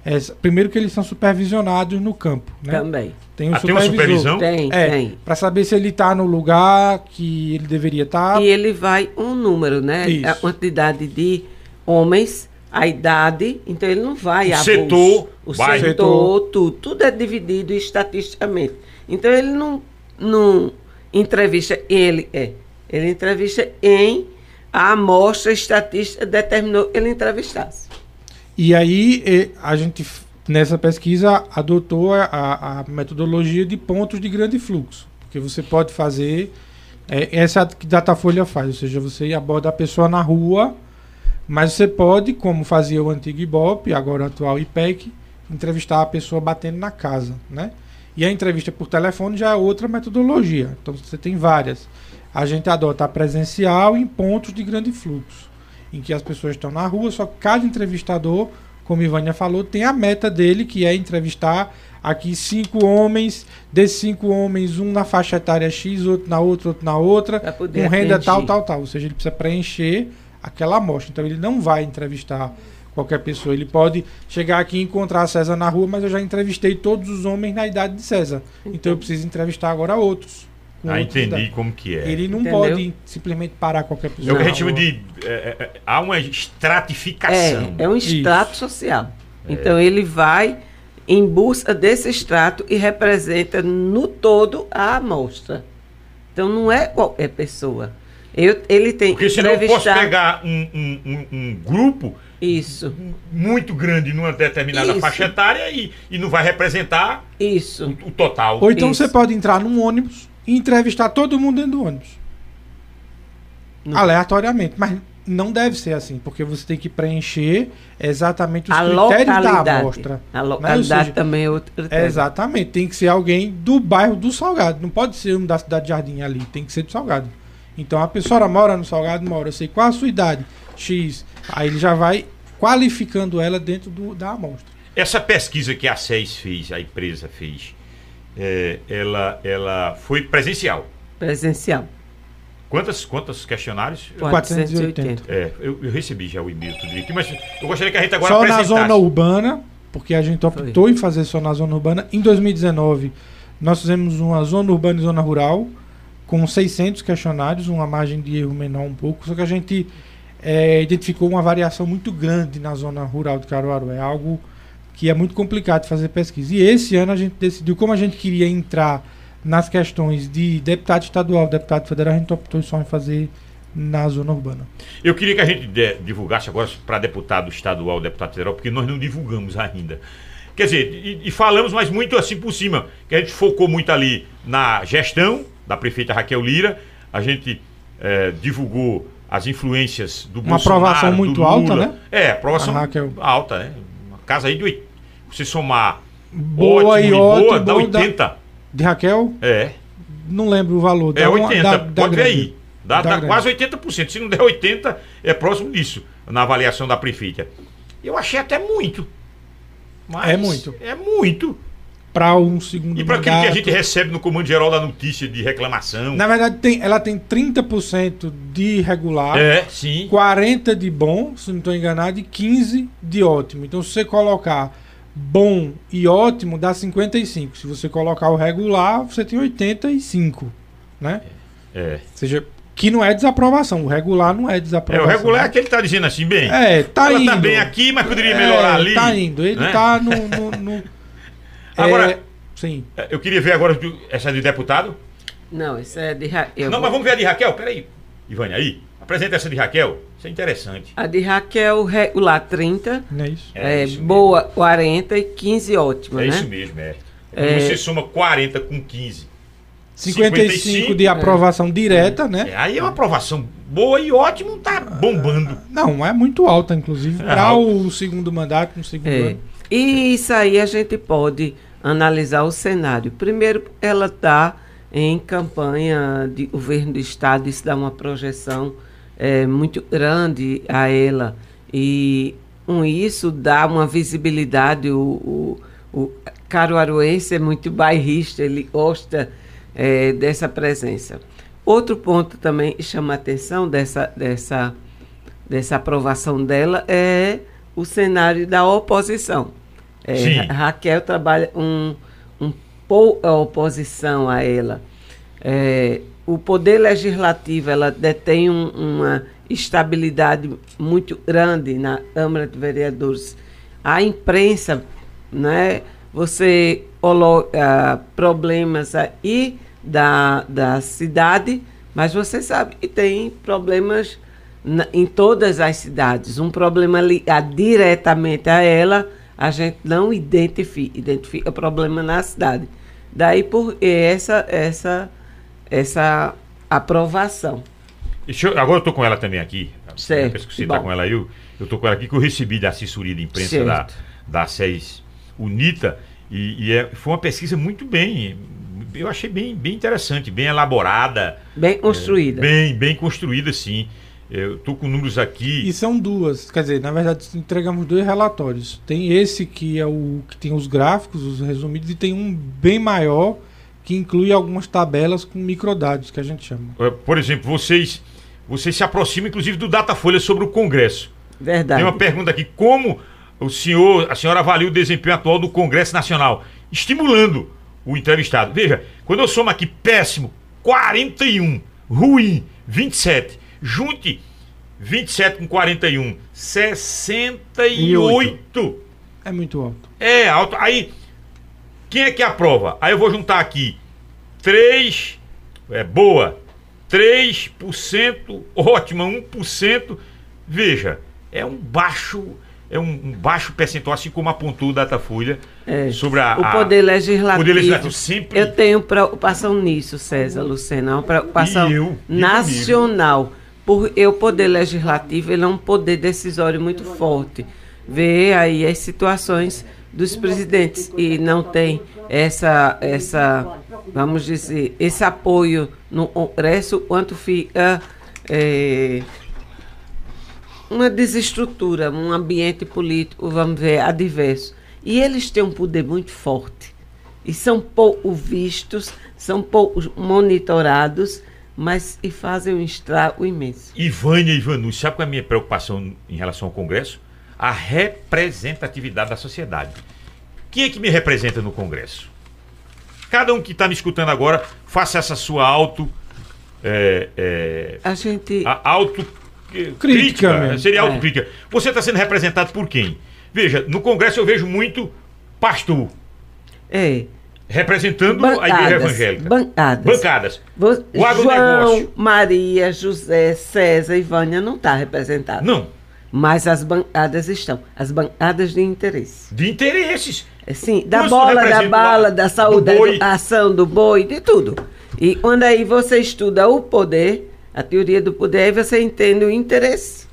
é, primeiro que eles são supervisionados no campo, né? Também. Tem um Ah, tem uma supervisor. supervisão? Tem, É, tem. para saber se ele está no lugar que ele deveria estar. E ele vai um número, né? Isso. A quantidade de homens, a idade, então ele não vai a setor, o vai. setor, tudo, tudo é dividido estatisticamente. Então ele não, não entrevista ele é, ele entrevista em a amostra estatística determinou que ele entrevistasse. E aí a gente, nessa pesquisa, adotou a, a- metodologia de pontos de grande fluxo. Porque você pode fazer. essa é a que Datafolha faz, ou seja, você aborda a pessoa na rua, mas você pode, como fazia o antigo Ibope, agora o atual IPEC, entrevistar a pessoa batendo na casa. Né? E a entrevista por telefone já é outra metodologia. Então você tem várias. A gente adota a presencial em pontos de grande fluxo em que as pessoas estão na rua, só que cada entrevistador, como Ivânia falou, tem a meta dele, que é entrevistar aqui cinco homens, desses cinco homens, um na faixa etária X, outro na outra, outro na outra, com renda tal, tal, tal. Ou seja, ele precisa preencher aquela amostra. Então ele não vai entrevistar qualquer pessoa. Ele pode chegar aqui e encontrar César na rua, mas eu já entrevistei todos os homens na idade de César. Então eu preciso entrevistar agora outros. Com Ah, entendi dados. como que é. Ele não Entendeu? pode simplesmente parar qualquer É pessoa. o que a gente chama de. é, é, é, há uma estratificação. É, é um Isso. extrato social. Então ele vai em busca desse extrato e representa no todo a amostra. Então não é qualquer pessoa. Eu, ele tem Porque que senão eu posso entrevistar. pegar um, um- um- um grupo Isso, muito grande numa determinada Isso. faixa etária e, e não vai representar isso. o, o total. Ou então Isso. você pode entrar num ônibus e entrevistar todo mundo dentro do ônibus. Não. Aleatoriamente. Mas não deve ser assim, porque você tem que preencher exatamente os A critérios da localidade. amostra. A localidade seja, também é outro critério. Exatamente. Tem que ser alguém do bairro do Salgado. Não pode ser um da cidade de Jardim ali. Tem que ser do Salgado. Então a pessoa mora no Salgado, mora. Eu sei qual a sua idade. X. Aí ele já vai qualificando ela dentro do, da amostra. Essa pesquisa que a SES fez, a empresa fez, é, ela, ela foi presencial. Presencial. Quantas, quantos questionários? 480. É, eu, eu recebi já o e-mail tudo direitinho, mas eu gostaria que a gente agora só na zona urbana, porque a gente optou em fazer só na zona urbana. Em 2019, nós fizemos uma zona urbana e zona rural, com 600 questionários, uma margem de erro menor um pouco, só que a gente é, identificou uma variação muito grande na zona rural de Caruaru. É algo que é muito complicado fazer pesquisa. E esse ano a gente decidiu, como a gente queria entrar nas questões de deputado estadual, deputado federal, a gente optou só em fazer na zona urbana. Eu queria que a gente de- divulgasse agora para deputado estadual, deputado federal, porque nós não divulgamos ainda. Quer dizer, e, e falamos, mas muito assim por cima, que a gente focou muito ali na gestão da prefeita Raquel Lira, a gente eh, divulgou as influências do Uma aprovação do muito alta, né? É, aprovação alta, né? Uma casa aí de você somar Boa ótimo e boa, ótimo, dá bom, dá- 80. De Raquel, É, não lembro o valor. é dá uma- 80, dá- dá pode ver grande. aí. Dá, Dá dá quase 80%. Se não der 80%, é próximo disso, na avaliação da prefeita. Eu achei até muito. Mas É muito. É muito. Para um segundo E para aquilo que a gente recebe no comando geral da notícia de reclamação. Na verdade, tem, ela tem 30% de regular, É, sim. 40% de bom, se não estou enganado, e 15% de ótimo. Então, se você colocar bom e ótimo, dá 55%. Se você colocar o regular, você tem 85%. Né? É. Ou seja, que não é desaprovação. O regular não é É, desaprovação. o regular é aquele que tá dizendo assim, bem. É, tá ela indo. tá bem aqui, mas poderia É, melhorar ali. Tá indo. Ele né? tá no. no, no- Agora- é, sim. É, Eu queria ver agora essa de deputado. Não, isso é de Ra- eu não, vou- mas vamos ver a de Raquel. Peraí. Ivânia, aí. Apresenta essa de Raquel. Isso é interessante. A de Raquel regular 30, Não é isso? É é, isso mesmo. boa 40 e 15 ótima, É né? isso mesmo, é. É. Você soma 40 com 15. 55 de aprovação direta, né? É, aí é uma aprovação boa e ótimo, tá bombando. Não, é muito alta, inclusive, É para alta. o segundo mandato, no segundo É. ano. E isso aí a gente pode analisar o cenário. Primeiro, ela está em campanha de governo do Estado, isso dá uma projeção é, muito grande a ela. E com isso dá uma visibilidade. O, o, o caruaruense é muito bairrista, ele gosta é, dessa presença. Outro ponto também que chama a atenção dessa, dessa dessa aprovação dela é o cenário da oposição. É, Raquel trabalha um, um pouca oposição a ela. É, o poder legislativo ela detém um- uma estabilidade muito grande na Câmara de Vereadores. A imprensa, né, você coloca problemas aí da, da cidade, mas você sabe que tem problemas na- em todas as cidades. Um problema ligado diretamente a ela, a gente não identifica, identifica problema na cidade. Daí por essa, essa, essa aprovação. Eu- agora eu tô com ela também aqui. Certo, Penso que você tá bom. com ela aí. Eu, eu tô com ela aqui que eu recebi da assessoria de imprensa da, Certo. da SES UNITA. E, e é- foi uma pesquisa muito bem. Eu achei bem, bem interessante, bem elaborada. Bem construída. Bem, bem construída, sim. Eu tô com números aqui. E são duas, quer dizer, na verdade entregamos dois relatórios. Tem esse que é o que tem os gráficos, os resumidos, e tem um bem maior que inclui algumas tabelas com microdados, que a gente chama. Eh, Por exemplo, vocês, vocês se aproximam, inclusive, do Datafolha sobre o Congresso. Verdade. Tem uma pergunta aqui: como o senhor, a senhora avalia o desempenho atual do Congresso Nacional? Estimulando o entrevistado. Veja, quando eu somo aqui péssimo, 41, ruim, 27, junte 27 com 41, 68. É muito alto. É alto. Aí, quem é que aprova? Aí eu vou juntar aqui 3, é boa, 3%, ótima, 1%. Veja, é um baixo, é um, um baixo percentual, assim como apontou o Datafolha É. sobre a, o a- poder legislativo. poder legislativo sempre- Eu tenho preocupação nisso, César Lucena, uma preocupação E eu, e nacional. Por eu poder legislativo, ele é um poder decisório muito forte. Ver aí as situações dos presidentes e não tem essa essa vamos dizer esse apoio no Congresso quanto fica é, uma desestrutura, um ambiente político, vamos ver, adverso. E eles têm um poder muito forte. E são pouco vistos, são pouco monitorados, mas e fazem um estrago imenso. Ivânia e Ivanus, sabe qual é a minha preocupação em relação ao Congresso? A representatividade da sociedade. Quem é que me representa no Congresso? Cada um que está me escutando agora, faça essa sua auto. É, é, A gente. a auto eh, Crítica crítica, mesmo. seria É. autocrítica. Você está sendo representado por quem? Veja, no Congresso eu vejo muito pastor. É. Representando a igreja Bancadas. evangélica. Bancadas. Bancadas. O agronegócio. João, Maria, José, César e Vânia não está representado. Não. Mas as bancadas estão. As bancadas de interesse. De interesses. É, Sim, da Isso bola, da bala, da saúde, da educação, do boi, de tudo. E quando aí você estuda o poder, a teoria do poder, aí você entende o interesse.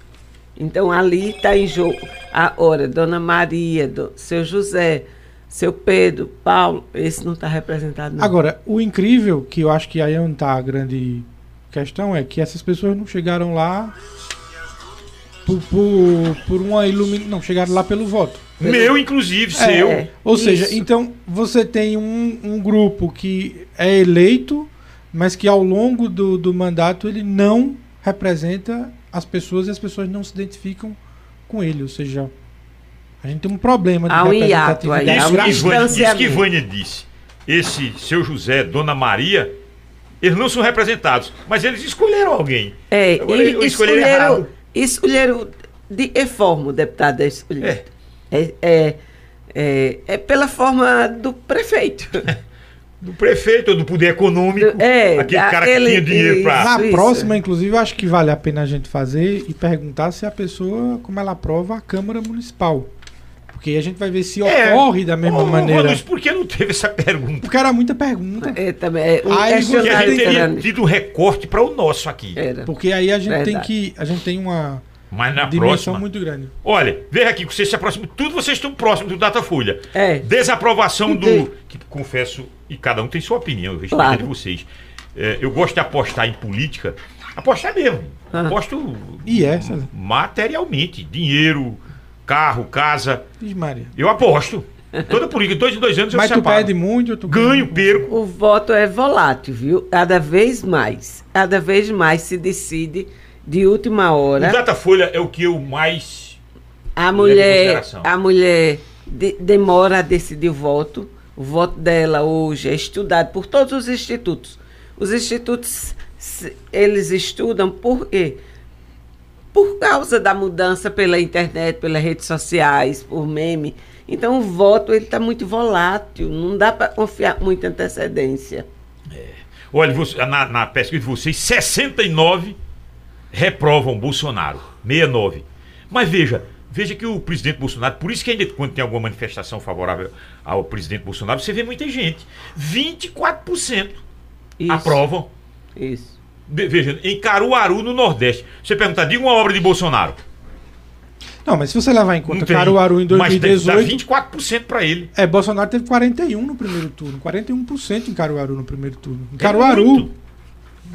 Então ali está em jogo a hora, Dona Maria, do, seu José, seu Pedro, Paulo, esse não está representado não. Agora, o incrível, que eu acho que aí é onde tá a grande questão, é que essas pessoas não chegaram lá por, por, por uma iluminação. Não, chegaram lá pelo voto. Meu, inclusive, É, seu. Ou seja, Isso. então você tem um, um grupo que é eleito, mas que ao longo do, do mandato ele não representa as pessoas e as pessoas não se identificam com ele. Ou seja, a gente tem um problema de Há um hiato aí, Isso um que, isso. Vânia disse. Esse seu José, Dona Maria, eles não são representados, mas eles escolheram alguém. É, Agora, e errado. escolheram, escolheram de que forma o deputado é escolhido? É, é, é, é pela forma do prefeito. Do prefeito ou do poder econômico. É, aquele cara que tinha dinheiro pra. Na Isso. próxima, inclusive, eu acho que vale a pena a gente fazer e perguntar se a pessoa, como ela aprova a Câmara Municipal. Porque a gente vai ver se É. ocorre da mesma Ô, maneira. Ronaldo, por que não teve essa pergunta? Porque era muita pergunta. É, também, é, um Aí Porque a gente tem- teria tido um recorte para o nosso aqui. Era. Porque aí a gente tem Verdade. que. A gente tem uma Mas na dimensão próxima. muito grande. Olha, veja aqui que vocês se aproximam. Tudo vocês estão próximos do Datafolha. É. Desaprovação do. Que confesso, e cada um tem sua opinião, eu respeito Claro. a de vocês. É, eu gosto de apostar em política. Apostar mesmo. Ah. Aposto E é, essa. materialmente. Dinheiro, carro, casa. Vixe, Maria. Eu aposto. Toda política, dois em dois anos Mas eu tu separo. perde muito, tu Ganho, perco. O voto é volátil, viu? Cada vez mais. Cada vez mais se decide de última O hora. Datafolha é o que eu mais. A mulher, a mulher de- demora a decidir o voto. O voto dela hoje é estudado por todos os institutos. Os institutos, eles estudam por quê? Por causa da mudança pela internet, pelas redes sociais, por meme. Então o voto ele está muito volátil, não dá para confiar muita antecedência. Olha, você- na, na pesquisa de vocês, 69 reprovam Bolsonaro. 69. Mas veja, veja que o presidente Bolsonaro, por isso que ainda quando tem alguma manifestação favorável ao presidente Bolsonaro, você vê muita gente. 24% Isso, aprovam. Isso. Ve- Veja, em Caruaru, no Nordeste. Você perguntar, diga uma obra de Bolsonaro. Não, mas se você levar em conta. Caruaru em Mas tem- dá 2018. 24% para ele. É, Bolsonaro teve 41 no primeiro turno. 41% em Caruaru no primeiro turno. Em É Caruaru. muito.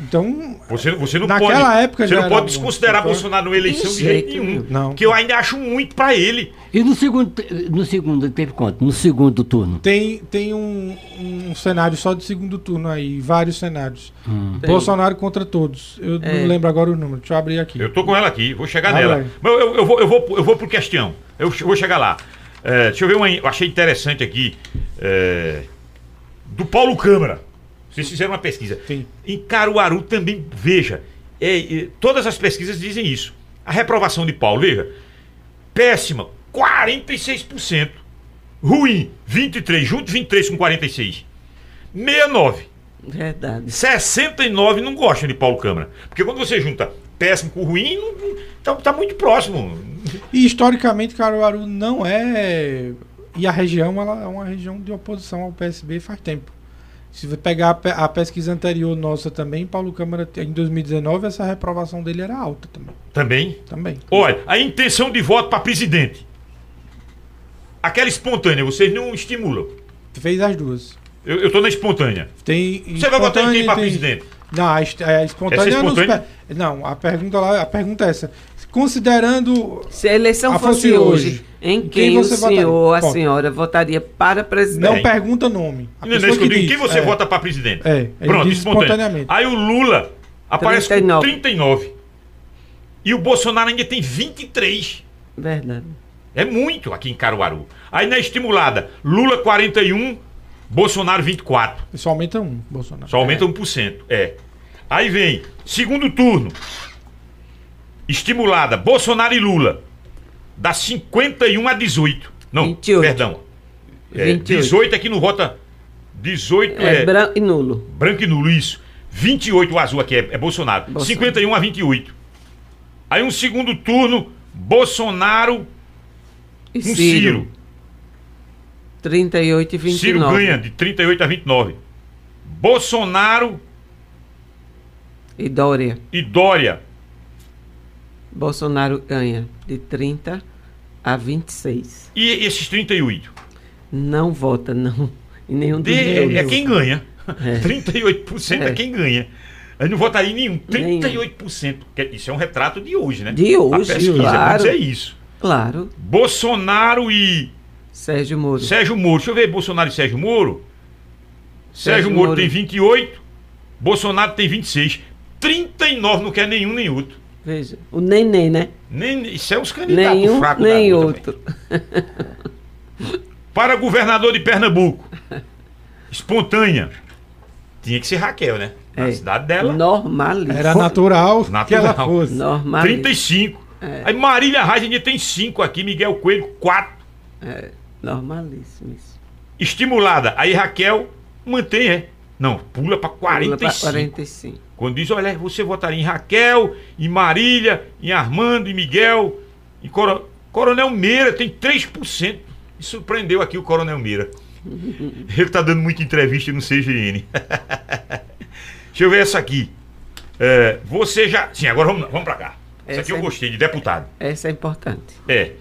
Então, Você, você não Naquela pode, época você não pode desconsiderar. Bolsonaro numa eleição de jeito nenhum. Não. Que eu ainda acho muito para ele. E no segundo, no segundo teve quanto? No segundo turno. tem, tem um, um cenário só de segundo turno aí. Vários cenários. Tem. Bolsonaro contra todos. Eu É. não lembro agora o número. Deixa eu abrir aqui. Eu tô com ela aqui, vou chegar Ah, nela. vai. Mas eu, eu vou, eu, vou, eu vou pro questão. Eu vou chegar lá. É, deixa eu ver uma. Eu achei interessante aqui. é, do Paulo Câmara. Vocês fizeram uma pesquisa. Sim. Em Caruaru também, veja. é, é, todas as pesquisas dizem isso. A reprovação de Paulo, veja. Péssima, 46%. Ruim, 23. Junto 23 com 46. 69. Verdade. 69 não gostam de Paulo Câmara. Porque quando você junta péssimo com ruim, não, não- tá, tá muito próximo. E historicamente, Caruaru não é. E a região, ela é uma região de oposição ao PSB faz tempo. Se você pegar a, pe- a pesquisa anterior nossa também, Paulo Câmara, em 2019, essa reprovação dele era alta também. Também. também. Olha, a intenção de voto para presidente. Aquela espontânea, vocês não estimulam. Fez as duas. Eu, eu tô na espontânea. Tem Você vai votar em quem para tem- presidente? Não, a, a espontânea, é espontânea? pe- Não, a pergunta lá, a pergunta é essa. Considerando. Se a eleição Ah, fosse fosse hoje, hoje, em em quem, quem o você senhor ou a senhora votaria para presidente? Não Bem. pergunta nome. A Não, não, que diz, quem você é. vota para presidente? É, Pronto, espontaneamente. Aí o Lula aparece 39. com 39. E o Bolsonaro ainda tem 23. Verdade. É muito aqui em Caruaru. Aí na estimulada, Lula 41, Bolsonaro 24. Só aumenta um, Bolsonaro. Só aumenta 1%. É. Aí vem, segundo turno. Estimulada, Bolsonaro e Lula. Dá 51 a 18. Não, 28. perdão. É, 28. 18 é que não vota. 18 É, é, branco e nulo. branco e nulo, isso. 28 o azul aqui é, é Bolsonaro. Bolsonaro. 51 a 28. Aí um segundo turno, Bolsonaro E com Ciro. Ciro. 38 e 29. Ciro ganha de 38 a 29. Bolsonaro E Dória. e Dória. Bolsonaro ganha de 30 a 26. E esses 38? Não vota, não. Em nenhum dos De- dois. é, é quem ganha. É. 38% é. É. quem ganha. Eu não votaria em nenhum. Nenhum. 38%. que Isso é um retrato de hoje, né? De hoje, A pesquisa claro. vai dizer isso. Claro. Bolsonaro e Sérgio Moro. Sérgio Moro. Deixa eu ver Bolsonaro e Sérgio Moro. Sérgio, Sérgio Moro, Moro. tem 28, Bolsonaro tem 26. 39 não quer nenhum nem outro. Veja. O neném, né? Nem, isso é os candidatos Nenhum, fracos nem outro. também. Para governador de Pernambuco. Espontânea. Tinha que ser Raquel, né? Na É. cidade dela. Normalíssimo. Era natural, que Natural. ela fosse. Normalíssimo. 35. É. Aí Marília Reis ainda tem 5 aqui, Miguel Coelho 4. É, normalíssimo isso. Estimulada. Aí Raquel mantém, é. Não, pula pra Pula 45. pra 45. Quando diz, olha, você votaria em Raquel, em Marília, em Armando, em Miguel, em Coro- Coronel Meira, tem 3%. Me surpreendeu aqui o Coronel Meira. Ele tá dando muita entrevista no CGN. Deixa eu ver essa aqui. É, você já. Sim, agora vamos, vamos pra cá. Essa aqui Essa eu é- gostei, de deputado. Essa é importante. É.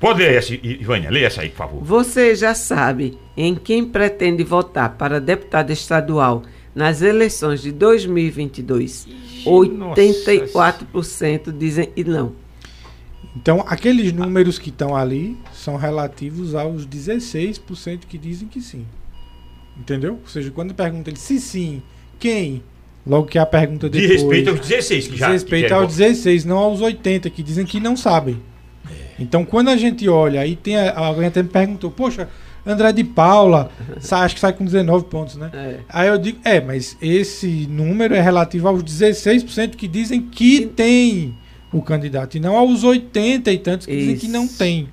Pode ler essa, Ivânia, lê essa aí, por favor. Você já sabe em quem pretende votar para deputado estadual nas eleições de 2022? 84% dizem e não. Então, aqueles números que estão ali são relativos aos 16% que dizem que sim. Entendeu? Ou seja, quando pergunta ele se sim, quem? Logo que a pergunta De depois. respeito aos 16 que Diz já. que respeito aos 16, não aos 80, que dizem que não sabem. Então, quando a gente olha, aí tem a- alguém até me perguntou, poxa, André de Paula, acho que sai com 19 pontos, né? É. Aí eu digo, é, mas esse número é relativo aos 16% que dizem que tem o candidato, e não aos 80 e tantos que dizem que não Isso. tem.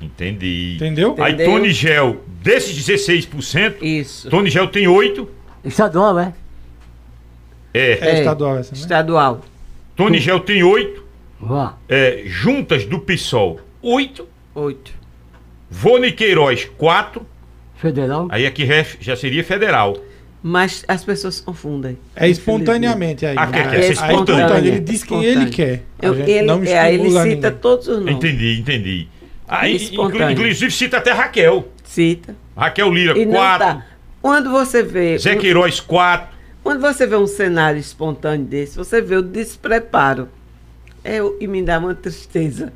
Entendi. Entendeu? Aí Entendeu? Tony Gel, desses 16%, Isso. Tony Gel tem 8. Estadual, é? É. É, É. estadual essa, né? Estadual. Tony Gel tem 8. Vá. É, juntas do PSOL, 8. 8. Vônei Queiroz, 4. Federal. Aí aqui já, já seria federal. Mas as pessoas confundem. É espontaneamente aí. Ah, quer- quer ser Aí, espontâneo. Ele diz quem ele quer. Eu, ele, não é, aí ele cita ninguém. todos os nomes. Entendi, entendi. Aí, Espontâneo. inclusive cita até Raquel. Cita. Raquel Lira, E não 4. tá. Quando você vê. Zé Queiroz, 4. Quando você vê um cenário espontâneo desse, você vê o despreparo. É, o- e me dá uma tristeza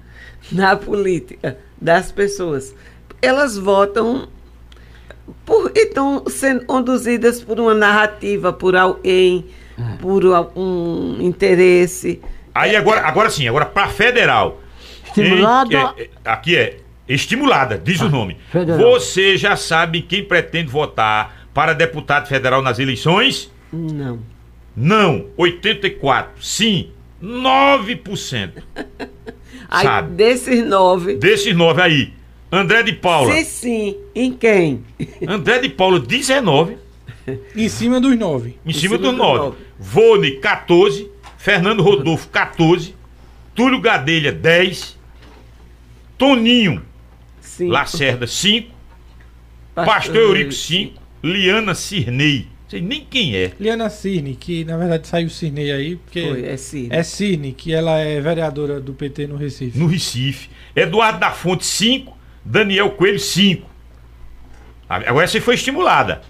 na política das pessoas. Elas votam por, e estão sendo conduzidas por uma narrativa, por alguém, por um interesse. Aí agora, agora sim, agora para federal. Estimulada. Em- é, é, aqui é estimulada, diz o nome. federal. Você já sabe quem pretende votar para deputado federal nas eleições? Não. Não, 84. Sim, 9%. Aí, Sabe. desses nove, Desses 9 aí, André de Paula. se sim, em quem? André de Paula, 19. Em cima dos nove. Em cima cima do do 9. nove. Vone, 14. Fernando Rodolfo, 14. Túlio Gadelha, 10. Toninho Sim. Lacerda, 5. Pastor Eurico, 5. Liana Cirnei. Sei nem quem é. Liana Cirne, que na verdade saiu Cirnei aí, porque Foi, é sim. é Cirne, que ela é vereadora do PT no Recife. No Recife. Eduardo da Fonte, 5. Daniel Coelho, 5. Agora essa foi estimulada.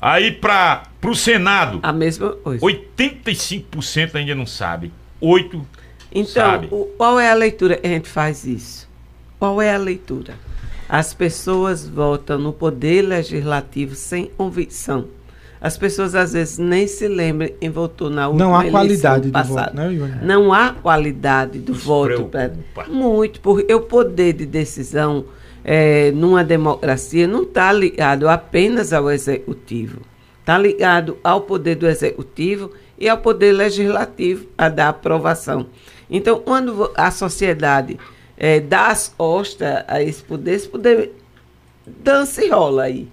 Aí para o Senado, A mesma coisa. 85% ainda não sabe. 8 Então, sabe. o- qual é a leitura que a gente faz isso? Qual é a leitura? As pessoas votam no poder legislativo sem convicção. As pessoas às vezes nem se lembram em votou na última Não há qualidade do voto, né? Não há qualidade do Isso voto. preocupa. Muito, porque o poder de decisão eh, numa democracia não está ligado apenas ao executivo. Está ligado ao poder do executivo e ao poder legislativo a dar aprovação. Então, quando a sociedade eh, dá as costas a esse poder, esse poder dança e rola aí.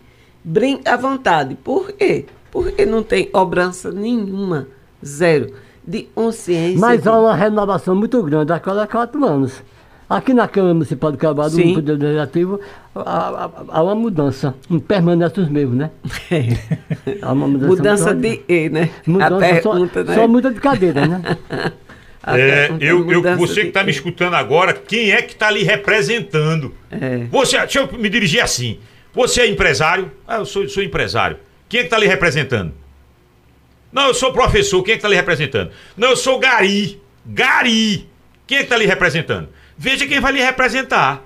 Brinca à vontade. Por quê? Porque não tem obrança nenhuma, zero, de consciência. Mas de- há uma renovação muito grande a cada quatro anos. Aqui na Câmara Municipal de Sim. no Poder Legislativo, há, há- há uma mudança. Permanece os mesmos, né? Há uma mudança, Mudança de quê, né? Mudança a pergunta, só, né? só muda de cadeira, né? É, eu, eu, você que está me escutando agora, quem é que está lhe representando? É. Você, deixa eu me dirigir assim. Você é empresário? Ah, eu sou, sou empresário. Quem é que está lhe representando? Não, eu sou professor. Quem é que está lhe representando? Não, eu sou gari. Gari. Quem é que está lhe representando? Veja quem vai lhe representar.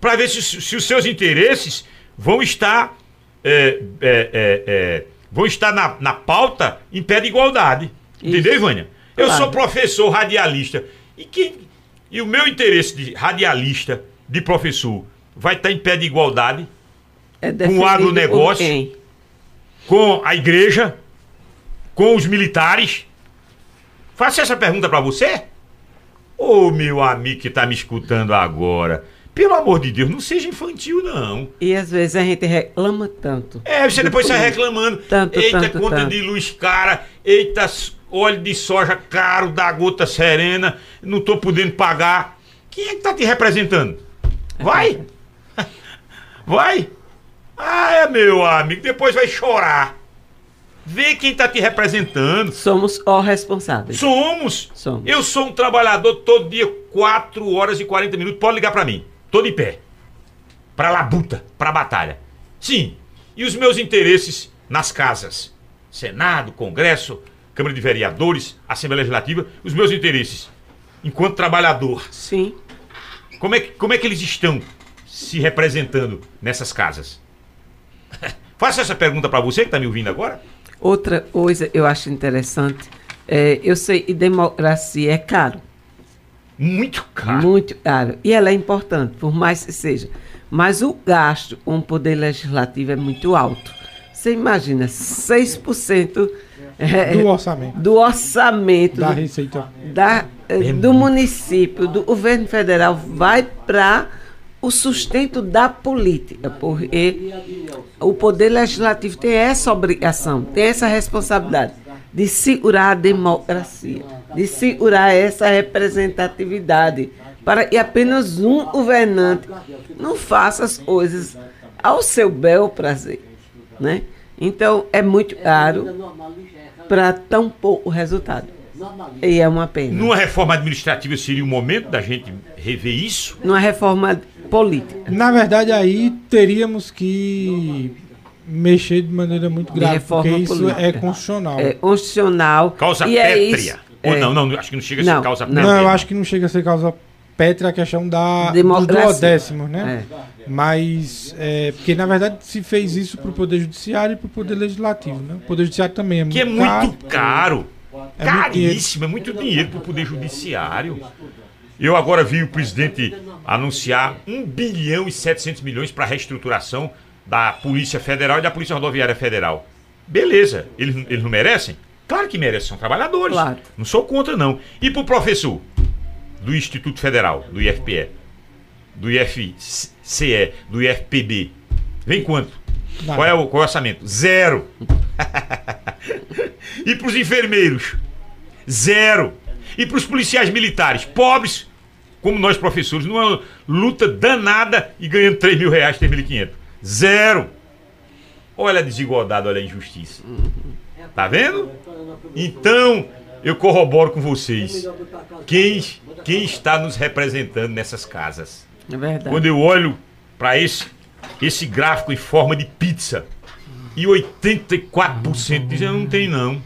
Para ver se, se os seus interesses vão estar é, é, é, é, vão estar na, na pauta em pé de igualdade. Entendeu, Ivânia? Eu Claro. sou professor radialista. E, quem, e o meu interesse de radialista, de professor, vai estar em pé de igualdade É o definido agronegócio. com a igreja, com os militares? Faça essa pergunta pra você? Ô meu amigo que tá me escutando agora, pelo amor de Deus, não seja infantil não. E às vezes a gente reclama tanto. É, você depois sai reclamando. Tanto, eita, tanto, conta tanto. de luz cara, eita, óleo de soja caro da gota serena, não tô podendo pagar. Quem é que tá te representando? Vai! Vai! Ah, é meu amigo, depois vai chorar. Vê quem tá te representando. Somos ó responsáveis. Somos. Somos. Eu sou um trabalhador todo dia, 4 horas e 40 minutos. Pode ligar pra mim. Tô de pé. Pra labuta, pra batalha. Sim. E os meus interesses nas casas. Senado, Congresso, Câmara de Vereadores, Assembleia Legislativa. Os meus interesses enquanto trabalhador. Sim. Como é que, como é que eles estão se representando nessas casas? Faça essa pergunta pra você que tá me ouvindo agora. Outra coisa eu acho interessante, é, eu sei que democracia é caro, Muito caro. muito caro, e ela é importante, por mais que seja. Mas o gasto com o poder legislativo é muito alto. Você imagina, 6% é, Do orçamento. do orçamento Da do- receita. da, eh, do município, do governo federal, vai para o sustento da política, porque o poder legislativo tem essa obrigação, tem essa responsabilidade de segurar a democracia, de segurar essa representatividade, para que apenas um governante não faça as coisas ao seu bel prazer, né? Então é muito caro para tão pouco resultado. E é uma pena. Numa reforma administrativa seria o momento da gente rever isso? Numa reforma política. Na verdade, aí teríamos que mexer de maneira muito De grave, reforma porque isso política. é constitucional. É constitucional. Causa e é pétrea. isso. Ou É. não, não, acho que não chega a Não, ser causa pétrea. Não, eu acho que não chega a ser causa pétrea a questão da, dos Democracia. duodécimos, né? É. Mas, é, porque na verdade se fez isso para o Poder Judiciário e para o Poder Legislativo, né? O Poder Judiciário também é muito Que é muito caro. É Caríssimo, é muito dinheiro para o Poder Judiciário. Eu agora vi o presidente anunciar 1 bilhão e 700 milhões para a reestruturação da Polícia Federal e da Polícia Rodoviária Federal. Beleza, eles, eles não merecem? Claro que merecem, são trabalhadores. Claro. Não sou contra, não. E para o professor do Instituto Federal, do IFPE, do IFCE, do IFPB, vem quanto? Nada. Qual é, o, qual é o orçamento? Zero. e para os enfermeiros? Zero. E para os policiais militares? Pobres, como nós professores, numa luta danada e ganhando 3 mil reais, 3.500. Zero. Olha a desigualdade, olha a injustiça. Tá vendo? Então, eu corroboro com vocês. Quem, quem está nos representando nessas casas? É verdade. Quando eu olho para esse, esse gráfico em forma de pizza e 84% dizem não tem não.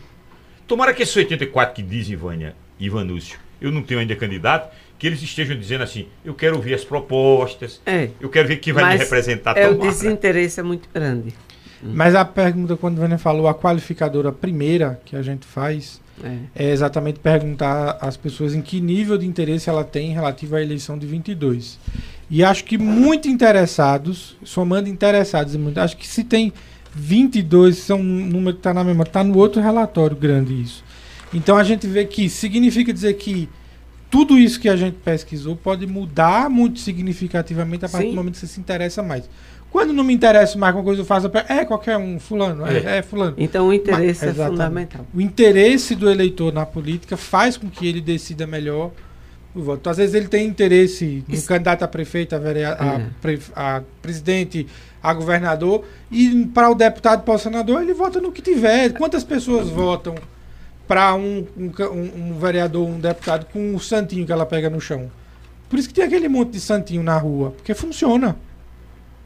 Tomara que esses 84 que dizem, Vânia e Ivanúcio, eu não tenho ainda candidato, que eles estejam dizendo assim, eu quero ouvir as propostas, É. eu quero ver quem vai me representar. É, o desinteresse é muito grande. Mas a pergunta, quando Vânia falou, a qualificadora primeira que a gente faz É. é exatamente perguntar às pessoas em que nível de interesse ela tem relativo à eleição de 22. E acho que muito interessados, somando interessados, acho que se tem 22, são um número que está na memória, está no outro relatório grande isso. Então a gente vê que significa dizer que tudo isso que a gente pesquisou pode mudar muito significativamente a partir Sim. do momento que você se interessa mais. Quando não me interessa mais com uma coisa, eu faço. a- É qualquer um, fulano, é, é fulano. Então o interesse Mas- é fundamental. O interesse do eleitor na política faz com que ele decida melhor o voto. Então, às vezes ele tem interesse no Isso- candidato a prefeito, a, verea- a É. pre- a presidente, a governador, e para o deputado para o senador, ele vota no que tiver. Quantas pessoas votam para um, um, um- um vereador, um deputado com o santinho que ela pega no chão? Por isso que tem aquele monte de santinho na rua, porque funciona.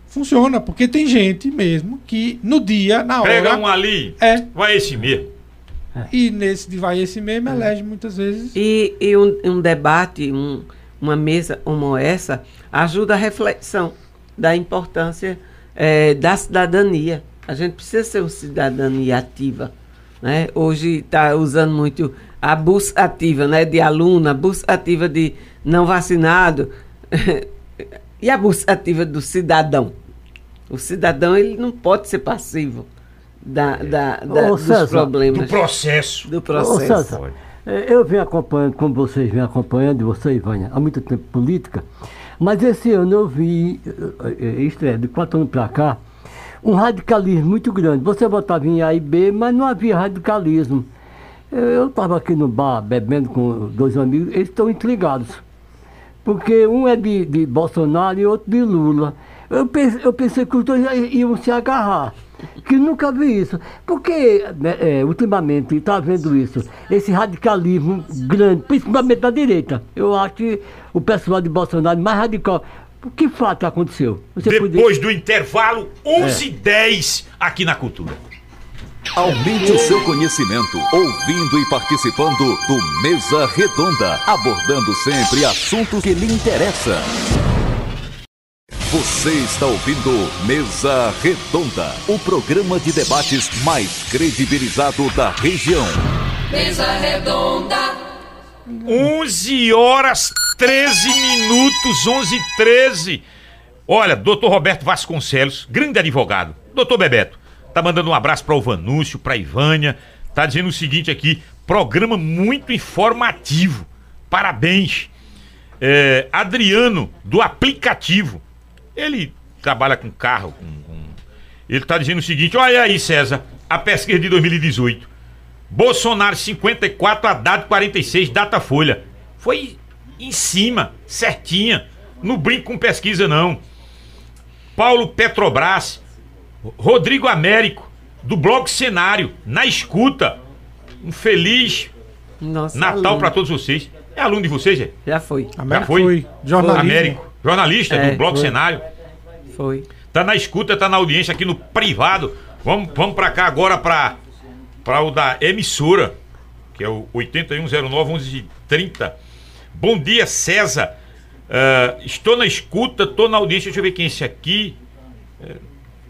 Funciona, porque tem gente mesmo que no dia, na hora. Pega um ali, É, vai esse mesmo. e nesse de vai esse mesmo, elege muitas vezes. E, e um, um debate, um- uma mesa como essa, ajuda a reflexão da importância eh, da cidadania. A gente precisa ser uma cidadania ativa. Né? Hoje está usando muito a bus ativa né? de aluno, a bus ativa de não vacinado e a bus ativa do cidadão. O cidadão ele não pode ser passivo da, da, da- Ô, dos César, Do problemas processo. do Ô, processo. César, é, eu venho acompanhando, como vocês vêm acompanhando, e você, Ivânia, há muito tempo política, mas esse ano eu vi, eh, eh, isto é, de quatro anos para cá, um radicalismo muito grande. Você votava em A e B, mas não havia radicalismo. Eu estava aqui no bar bebendo com dois amigos, eles estão intrigados. Porque um é de, de Bolsonaro e outro de Lula. Eu pensei, eu pensei que os dois iam se agarrar. Que nunca vi isso. Porque, né, é, ultimamente, está vendo isso, esse radicalismo grande, principalmente da direita. Eu acho que o pessoal de Bolsonaro é mais radical. Que fato aconteceu? Você Depois do intervalo, 11h10 aqui na Cultura. Aumente o seu conhecimento, ouvindo e participando do Mesa Redonda, abordando sempre assuntos que lhe interessam. Você está ouvindo Mesa Redonda, o programa de debates mais credibilizado da região. Mesa redonda, 11 horas 13 minutos, 11 e 13. Olha, doutor Roberto Vasconcelos, grande advogado. Doutor Bebeto, tá mandando um abraço para o Vanúcio, para Ivânia. Tá dizendo o seguinte aqui: programa muito informativo. Parabéns. É, Adriano, do aplicativo. Ele trabalha com carro. com- com- Ele tá dizendo o seguinte: olha aí, César, a pesquisa de 2018. Bolsonaro 54, Haddad 46, Datafolha. Foi em cima, certinha. Não brinco com pesquisa, não. Paulo Petrobras, Rodrigo Américo, do blog Cenário, na escuta. Um feliz Nossa, Natal para todos vocês. É aluno de vocês, é? Já foi, Américo foi? foi. Jornalismo. Américo, jornalista É, do blog foi. Cenário. foi. Tá na escuta, tá na audiência aqui no privado. Vamos, vamos para cá agora para para o da emissora, que é o 8109-1130. Bom dia, César. Ah, estou na escuta, estou na audiência. Deixa eu ver quem é esse aqui. É,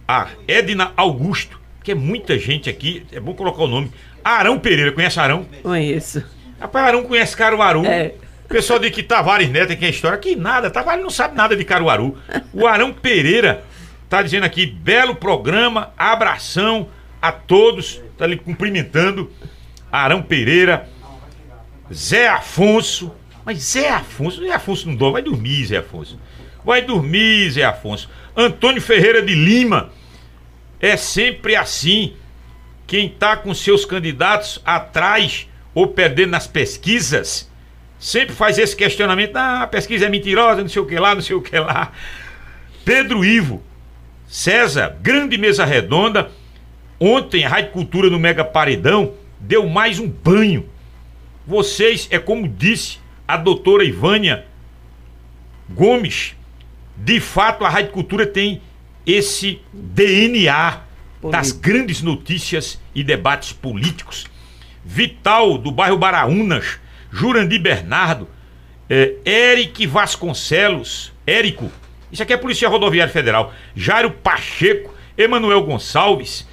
Ah, Edna Augusto, que é muita gente aqui. É bom colocar o nome. Arão Pereira, conhece Arão? Conheço. Rapaz, Arão conhece Caruaru. É. O pessoal diz que Tavares Neto tem que é história. Que nada, Tavares não sabe nada de Caruaru. O Arão Pereira tá dizendo aqui, belo programa, abração a todos. Tá ali cumprimentando. Arão Pereira, Zé Afonso. Mas Zé Afonso, Zé Afonso não dorme, vai dormir, Zé Afonso. Vai dormir, Zé Afonso. Antônio Ferreira de Lima. É sempre assim. Quem tá com seus candidatos atrás ou perdendo nas pesquisas, sempre faz esse questionamento. Ah, a pesquisa é mentirosa, não sei o que lá, não sei o que lá. Pedro Ivo, César, grande mesa redonda. Ontem a Rádio Cultura no Mega Paredão deu mais um banho. Vocês, é como disse a doutora Ivânia Gomes, de fato a Rádio Cultura tem esse DNA das grandes notícias e debates políticos. Vital, do bairro Baraunas, Jurandir Bernardo, é, Eric Vasconcelos, Érico, isso aqui é Polícia Rodoviária Federal, Jairo Pacheco, Emanuel Gonçalves,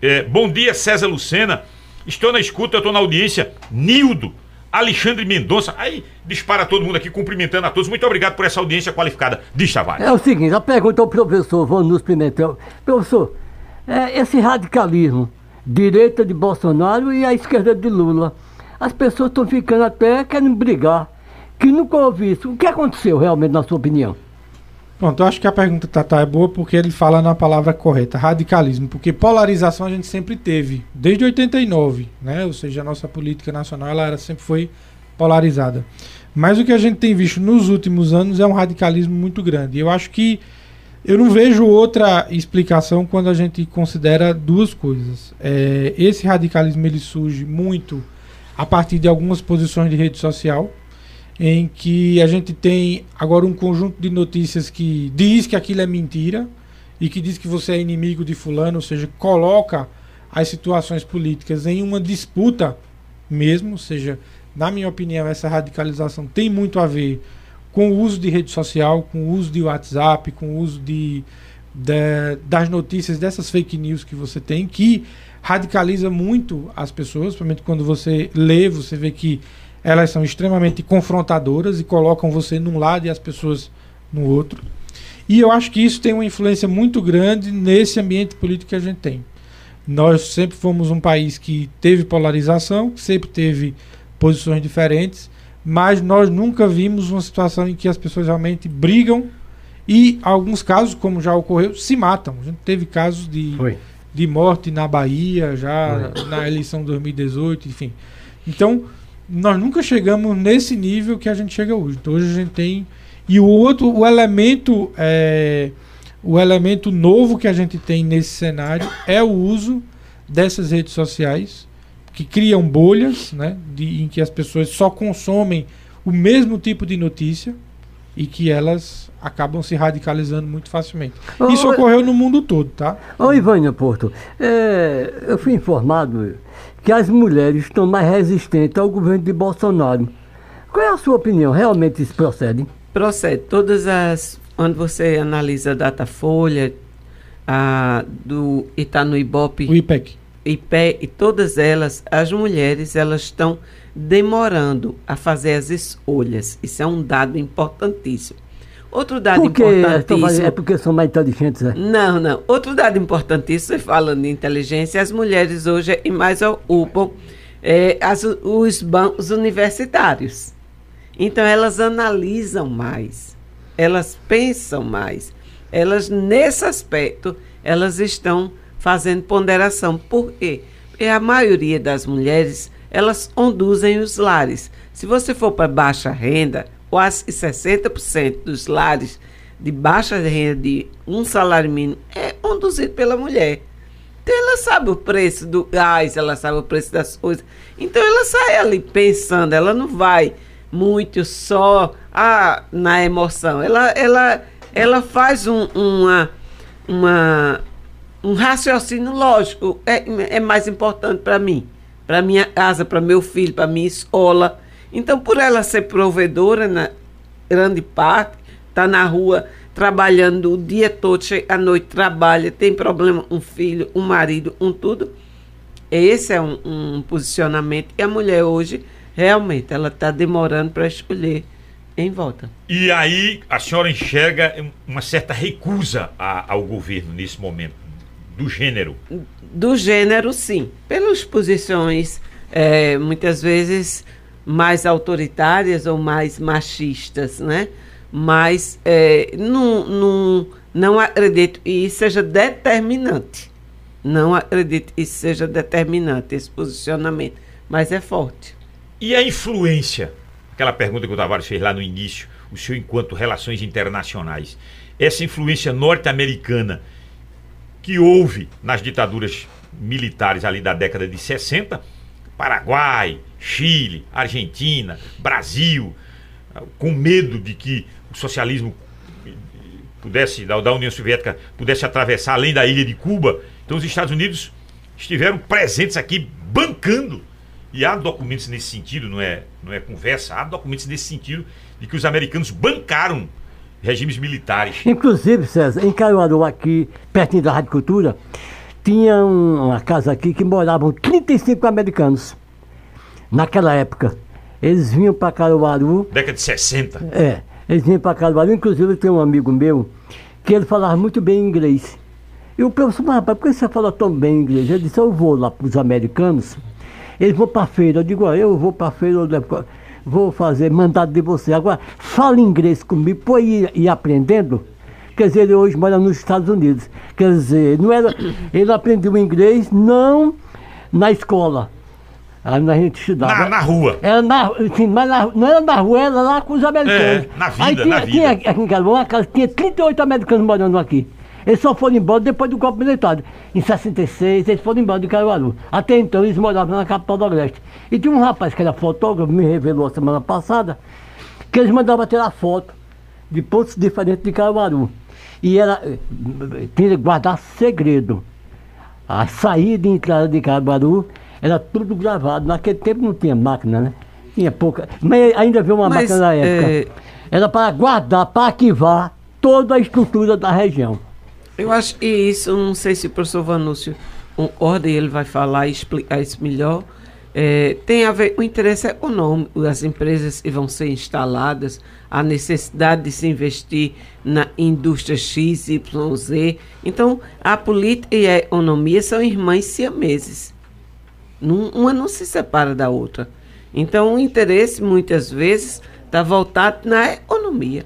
é, bom dia, César Lucena. Estou na escuta, estou na audiência. Nildo, Alexandre Mendonça. Aí dispara todo mundo aqui, cumprimentando a todos. Muito obrigado por essa audiência qualificada. Diz, Tavares. É o seguinte, a pergunta ao professor Vanus Pimentel. Professor, é, esse radicalismo, direita de Bolsonaro e a esquerda de Lula, as pessoas estão ficando até querendo brigar, que nunca ouvi isso. O que aconteceu realmente, na sua opinião? Pronto, eu acho que a pergunta Tata é boa porque ele fala na palavra correta, radicalismo, porque polarização a gente sempre teve, desde 89, né? Ou seja, a nossa política nacional ela era, sempre foi polarizada. Mas o que a gente tem visto nos últimos anos é um radicalismo muito grande. Eu acho que eu não vejo outra explicação quando a gente considera duas coisas. É, esse radicalismo ele surge muito a partir de algumas posições de rede social, em que a gente tem agora um conjunto de notícias que diz que aquilo é mentira e que diz que você é inimigo de fulano, ou seja, coloca as situações políticas em uma disputa mesmo, ou seja, na minha opinião, essa radicalização tem muito a ver com o uso de rede social, com o uso de WhatsApp, com o uso de, de das notícias, dessas fake news que você tem, que radicaliza muito as pessoas, principalmente quando você lê, você vê que elas são extremamente confrontadoras e colocam você num lado e as pessoas no outro. E eu acho que isso tem uma influência muito grande nesse ambiente político que a gente tem. Nós sempre fomos um país que teve polarização, sempre teve posições diferentes, mas nós nunca vimos uma situação em que as pessoas realmente brigam e, alguns casos, como já ocorreu, se matam. A gente teve casos de, de morte na Bahia, já na eleição de 2018, enfim. Então, nós nunca chegamos nesse nível que a gente chega hoje. Então, hoje a gente tem. E o outro, o elemento, é, o elemento novo que a gente tem nesse cenário é o uso dessas redes sociais que criam bolhas, né, de, em que as pessoas só consomem o mesmo tipo de notícia e que elas acabam se radicalizando muito facilmente. Isso ocorreu no mundo todo, tá? Ô, Ivânia Porto, é, eu fui informado que as mulheres estão mais resistentes ao governo de Bolsonaro. Qual é a sua opinião? Realmente isso procede? Procede. Todas as. Quando você analisa a Datafolha, a, do Itanu Ibope. O IPEC. IPE, e todas elas, as mulheres, elas estão demorando a fazer as escolhas. Isso é um dado importantíssimo. Outro dado Por importantíssimo. É porque são mais inteligentes, é? Não, não. Outro dado importantíssimo, falando de inteligência, as mulheres hoje mais ocupam é, as, os bancos universitários. Então elas analisam mais, elas pensam mais. Elas, nesse aspecto, elas estão fazendo ponderação. Por quê? Porque a maioria das mulheres, elas conduzem os lares. Se você for para baixa renda, quase 60% dos lares de baixa renda de um salário mínimo é conduzido pela mulher. Então ela sabe o preço do gás, ela sabe o preço das coisas. Então ela sai ali pensando, ela não vai muito só ah, na emoção. Ela, ela, ela faz um, uma, uma, um raciocínio lógico. É, é mais importante para mim, para minha casa, para meu filho, para minha escola. Então, por ela ser provedora, na grande parte, está na rua trabalhando o dia todo, chega à noite, trabalha, tem problema, um filho, um marido, um tudo. Esse é um, um posicionamento. E a mulher hoje, realmente, ela está demorando para escolher em volta. E aí a senhora enxerga uma certa recusa a, ao governo nesse momento, do gênero? Do gênero, sim. Pelas posições, é, muitas vezes mais autoritárias ou mais machistas, né? Mas é, não, não, não acredito que isso seja determinante. Não acredito que isso seja determinante, esse posicionamento. Mas é forte. E a influência? Aquela pergunta que o Tavares fez lá no início, o senhor enquanto relações internacionais. Essa influência norte-americana que houve nas ditaduras militares ali da década de 60, Paraguai, Chile, Argentina, Brasil, com medo de que o socialismo pudesse, da, União Soviética, pudesse atravessar além da ilha de Cuba. Então os Estados Unidos estiveram presentes aqui bancando. E há documentos nesse sentido, não é, não é conversa, há documentos nesse sentido de que os americanos bancaram regimes militares. Inclusive, César, em Caruaru, aqui, pertinho da Rádio Cultura, tinha uma casa aqui que moravam 35 americanos naquela época. Eles vinham para Caruaru. Década de 60. É, eles vinham para Caruaru. Inclusive, tem um amigo meu que ele falava muito bem inglês. E o professor, mas rapaz, por que você fala tão bem inglês? Ele disse, eu vou lá para os americanos, eles vão para a feira. Eu digo, ah, eu vou para a feira, eu vou fazer mandado de você. Agora, fala inglês comigo, pô, ir, ir aprendendo. Quer dizer, ele hoje mora nos Estados Unidos. Quer dizer, não era, ele aprendeu inglês não na escola. Aí a gente estudava. Na, na rua. Era na, assim, mas na- não era na rua, era lá com os americanos. É, na vida, Aí tinha, na vida. tinha aqui em Caruaru uma casa, tinha 38 americanos morando aqui. Eles só foram embora depois do golpe militar. Em 66, eles foram embora de Caruaru. Até então, eles moravam na capital do Agreste. E tinha um rapaz que era fotógrafo, me revelou a semana passada, que eles mandavam tirar foto de pontos diferentes de Caruaru. E era, eh, tinha que guardar segredo. A saída e entrada de Caruaru era tudo gravado. Naquele tempo não tinha máquina, né? Tinha pouca. Mas ainda viu uma Mas, máquina na época. eh, Era para guardar, para arquivar toda a estrutura da região. Eu acho que isso, não sei se o professor Vanúcio concorda e ele vai falar e explicar isso melhor. É, tem a ver, o interesse econômico das empresas que vão ser instaladas, a necessidade de se investir na indústria X, Y, Z. Então, a política e a economia são irmãs siameses. Não- uma não se separa da outra. Então, o interesse, muitas vezes, está voltado na economia,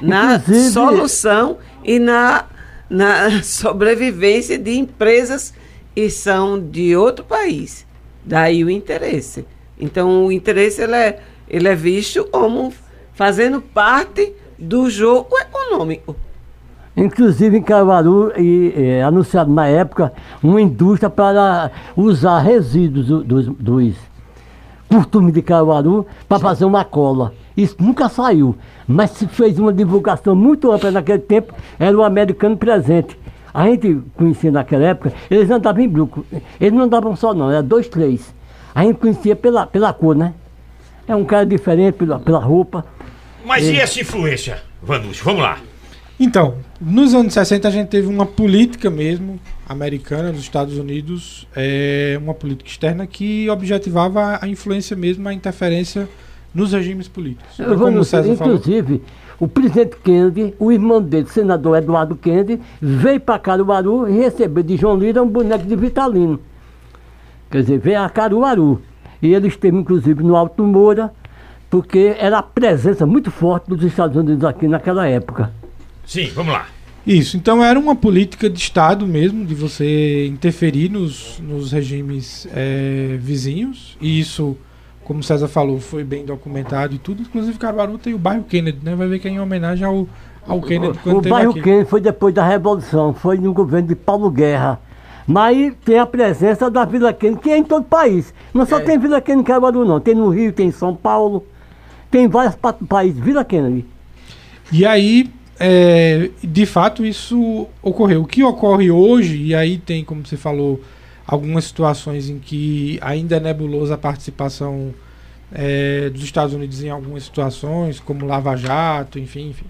na Inclusive- solução e na, na sobrevivência de empresas que são de outro país. Daí o interesse. Então, o interesse ele é, ele é visto como fazendo parte do jogo econômico. Inclusive em Caruaru, e, eh, anunciado na época, uma indústria para usar resíduos do- dos, dos costumes de Caruaru para fazer uma cola. Isso nunca saiu, mas se fez uma divulgação muito ampla naquele tempo, era o americano presente. A gente conhecia naquela época, eles andavam em grupo. Eles não andavam só não, era dois, três. A gente conhecia pela, pela cor, né? É um cara diferente pela, pela roupa. Mas e essa influência, Vanúcio? Vamos lá. Então, nos anos 60 a gente teve uma política mesmo americana nos Estados Unidos, é, uma política externa que objetivava a influência mesmo, a interferência nos regimes políticos. Eu vou como o César falou, inclusive, o presidente Kennedy, o irmão dele, o senador Eduardo Kennedy, veio para Caruaru e recebeu de João Lira um boneco de Vitalino. Quer dizer, veio a Caruaru. E ele esteve, inclusive, no Alto Moura, porque era a presença muito forte dos Estados Unidos aqui naquela época. Sim, vamos lá. Isso, então era uma política de Estado mesmo, de você interferir nos, nos regimes eh, vizinhos, e isso, como o César falou, foi bem documentado e tudo. Inclusive, Caruaru tem o bairro Kennedy, né? Vai ver que é em homenagem ao, ao Kennedy o bairro aqui. Kennedy foi depois da Revolução, foi no governo de Paulo Guerra. Mas tem a presença da Vila Kennedy, que é em todo o país. Não só tem Vila Kennedy em Caruaru, não. Tem no Rio, tem em São Paulo, tem em vários pa- países. Vila Kennedy. E aí, é, de fato, isso ocorreu. O que ocorre hoje, e aí tem, como você falou, algumas situações em que ainda é nebulosa a participação é, dos Estados Unidos em algumas situações, como Lava Jato, enfim, enfim.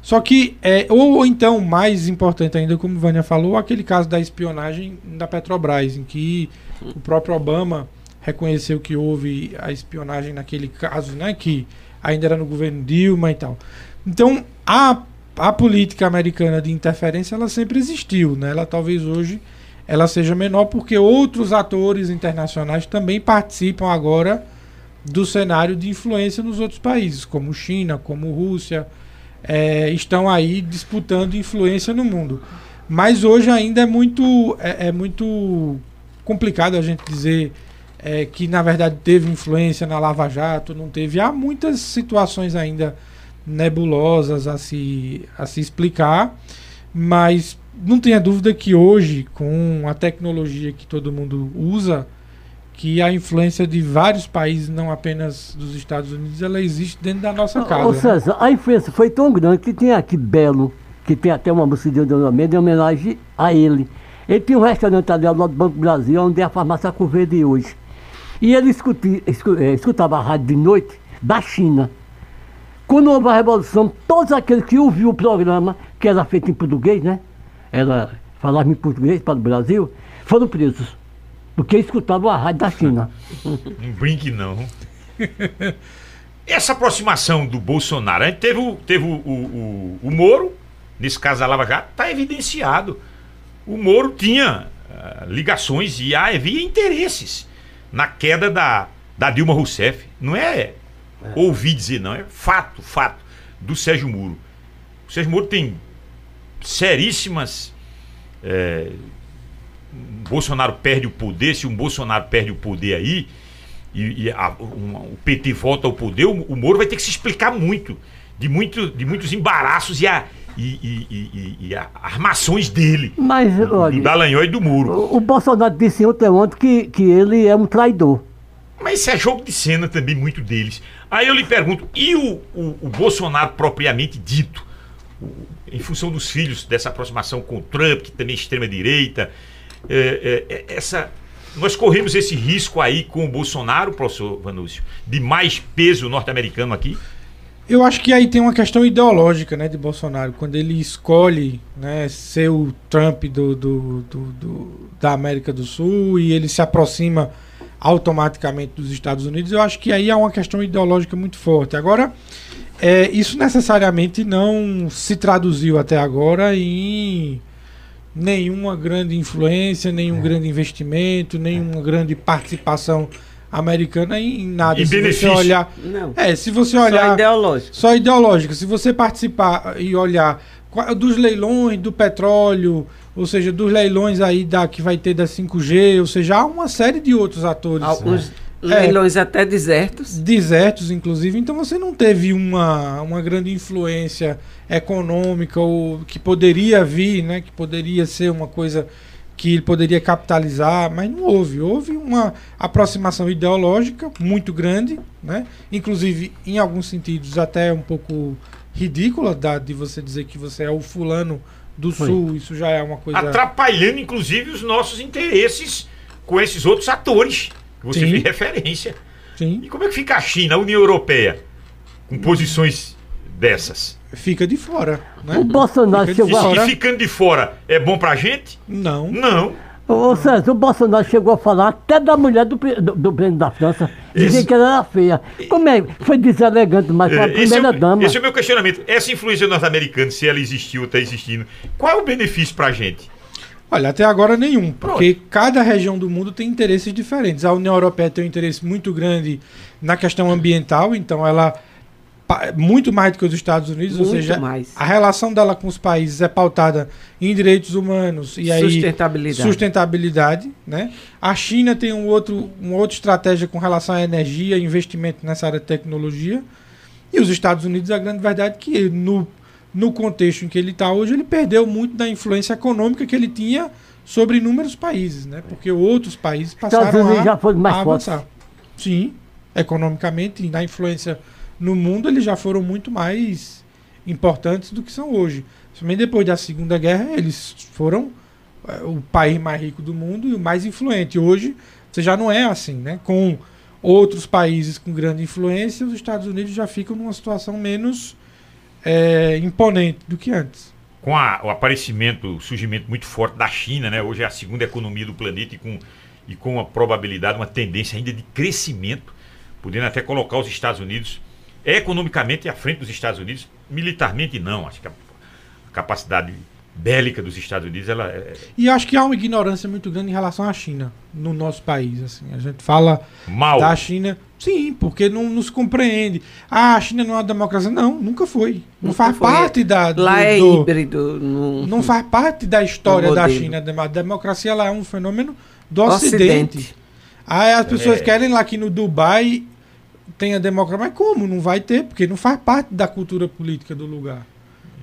Só que, é, ou então, mais importante ainda, como Vânia falou, aquele caso da espionagem da Petrobras, em que o próprio Obama reconheceu que houve a espionagem naquele caso, né, que ainda era no governo Dilma e tal. Então, a, a política americana de interferência, ela sempre existiu, né? Ela talvez hoje ela seja menor porque outros atores internacionais também participam agora do cenário de influência nos outros países, como China, como Rússia, é, estão aí disputando influência no mundo. Mas hoje ainda é muito, é, é muito complicado a gente dizer é, que na verdade teve influência na Lava Jato, não teve. Há muitas situações ainda nebulosas a se, a se explicar, mas não tenha dúvida que hoje, com a tecnologia que todo mundo usa, que a influência de vários países, não apenas dos Estados Unidos, ela existe dentro da nossa casa. Ô né? César, a influência foi tão grande que tem aqui Belo, que tem até uma música de Dona Almeida em homenagem a ele. Ele tinha um restaurante ali ao lado do Banco do Brasil, onde é a farmácia Curverde hoje. E ele escuti- escu- eh, escutava a rádio de noite da China. Quando houve a Revolução, todos aqueles que ouviam o programa, que era feito em português, né? Era, falava em português para o Brasil, foram presos. Porque escutavam a rádio da China. Não brinque, não. Essa aproximação do Bolsonaro, a gente teve, o, teve o, o, o, o Moro, nesse caso da Lava Jato, está evidenciado. O Moro tinha ah, ligações e havia interesses na queda da, da Dilma Rousseff. Não é, ouvir dizer, não, é fato, fato, do Sérgio Moro. O Sérgio Moro tem seríssimas. É, um Bolsonaro perde o poder, se um Bolsonaro perde o poder aí, e, e a- um- o PT volta ao poder, o, o Moro vai ter que se explicar muito. De, muito, de muitos embaraços e, a, e, e- e- e- a- armações dele. Mas, do olha, Dallagnol e do Muro. o, o Bolsonaro disse ontem, ontem que, que ele é um traidor. Mas isso é jogo de cena também, muito deles. Aí eu lhe pergunto, e o, o- o Bolsonaro propriamente dito? O- em função dos filhos dessa aproximação com o Trump, que também é extrema-direita, é, é, é, essa. Nós corremos esse risco aí com o Bolsonaro, professor Vanúcio, de mais peso norte-americano aqui? Eu acho que aí tem uma questão ideológica, né, de Bolsonaro, quando ele escolhe, né, ser o Trump do, do- do- do- da América do Sul e ele se aproxima automaticamente dos Estados Unidos, eu acho que aí há uma questão ideológica muito forte. Agora, é, isso necessariamente não se traduziu até agora em nenhuma grande influência, nenhum grande investimento, nenhuma grande participação americana em, nada. Em se benefício. você olhar, Não. é, se você Só olhar ideológico. só ideológica. Se você participar e olhar dos leilões do petróleo, ou seja, dos leilões aí da que vai ter da 5G, ou seja, há uma série de outros atores Alguns É. leilões até desertos. desertos, inclusive. Então você não teve uma, uma grande influência econômica ou que poderia vir, né? Que poderia ser uma coisa que ele poderia capitalizar, mas não houve. Houve uma aproximação ideológica muito grande, né? Inclusive, em alguns sentidos, até um pouco ridícula da, de você dizer que você é o fulano do Foi. sul. Isso já é uma coisa. Atrapalhando, inclusive, os nossos interesses com esses outros atores que você Sim. fez referência. Sim, E como é que fica a China, a União Europeia, com posições dessas? fica de fora, né? O Bolsonaro Fica de chegou E, e ficando de fora é bom pra gente? Não. Não. Ô César, o Bolsonaro chegou a falar até da mulher do, do, do presidente da França, dizia que ela era feia. Como é? Foi deselegante, mas foi a É, esse, é primeira o, dama. esse é o meu questionamento. Essa influência norte-americana, se ela existiu ou está existindo, qual é o benefício pra gente? Olha, até agora nenhum, porque cada região do mundo tem interesses diferentes. A União Europeia tem um interesse muito grande na questão ambiental, então ela muito mais do que os Estados Unidos, ou Muito seja, mais. a relação dela com os países é pautada em direitos humanos e aí Sustentabilidade. sustentabilidade, né? A China tem um outro, uma outra estratégia com relação à energia, investimento nessa área de tecnologia. E os Estados Unidos, a grande verdade é que no, no contexto em que ele está hoje, ele perdeu muito da influência econômica que ele tinha sobre inúmeros países, né? Porque outros países passaram Unidos a, já foram mais a avançar. Sim, economicamente e na influência no mundo, eles já foram muito mais importantes do que são hoje. Também depois da Segunda Guerra, eles foram é, o país mais rico do mundo e o mais influente. Hoje, você já não é assim, né? Com outros países com grande influência, os Estados Unidos já ficam numa situação menos é, imponente do que antes. Com a- o aparecimento, o surgimento muito forte da China, né? Hoje é a segunda economia do planeta e com, e com uma probabilidade, uma tendência ainda de crescimento, podendo até colocar os Estados Unidos economicamente à frente dos Estados Unidos, militarmente não. Acho que a, a capacidade bélica dos Estados Unidos ela é E acho que há uma ignorância muito grande em relação à China no nosso país. Assim. A gente fala mal. da China, sim, porque não nos compreende. Ah, a China não é uma democracia. Não, nunca foi. Não Nunca faz foi. parte da. do- Lá é do- híbrido. Não, não faz parte da história da. China. A democracia ela é um fenômeno do Ocidente. Ocidente. Aí as pessoas É. querem lá que no Dubai tenha democracia. Mas como? Não vai ter, porque não faz parte da cultura política do lugar.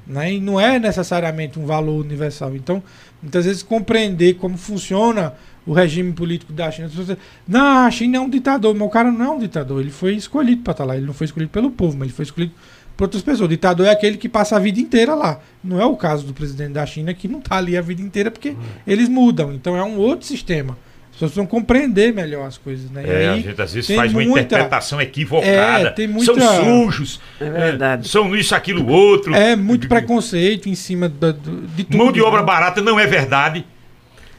Né? E não é necessariamente um valor universal. Então, muitas vezes, compreender como funciona o regime político da China. Dizem, não, a China é um ditador, mas o cara não é um ditador. Ele foi escolhido para estar lá. Ele não foi escolhido pelo povo, mas ele foi escolhido por outras pessoas. O ditador é aquele que passa a vida inteira lá. Não é o caso do presidente da China, que não está ali a vida inteira, porque eles mudam. Então, é um outro sistema. As pessoas precisam compreender melhor as coisas. Né? E É, a aí, gente às vezes faz uma muita- interpretação equivocada. É, tem muita- São sujos. É verdade. é, são isso, aquilo, outro. É muito preconceito em cima da- do, de tudo. Mão de obra né? barata não é verdade.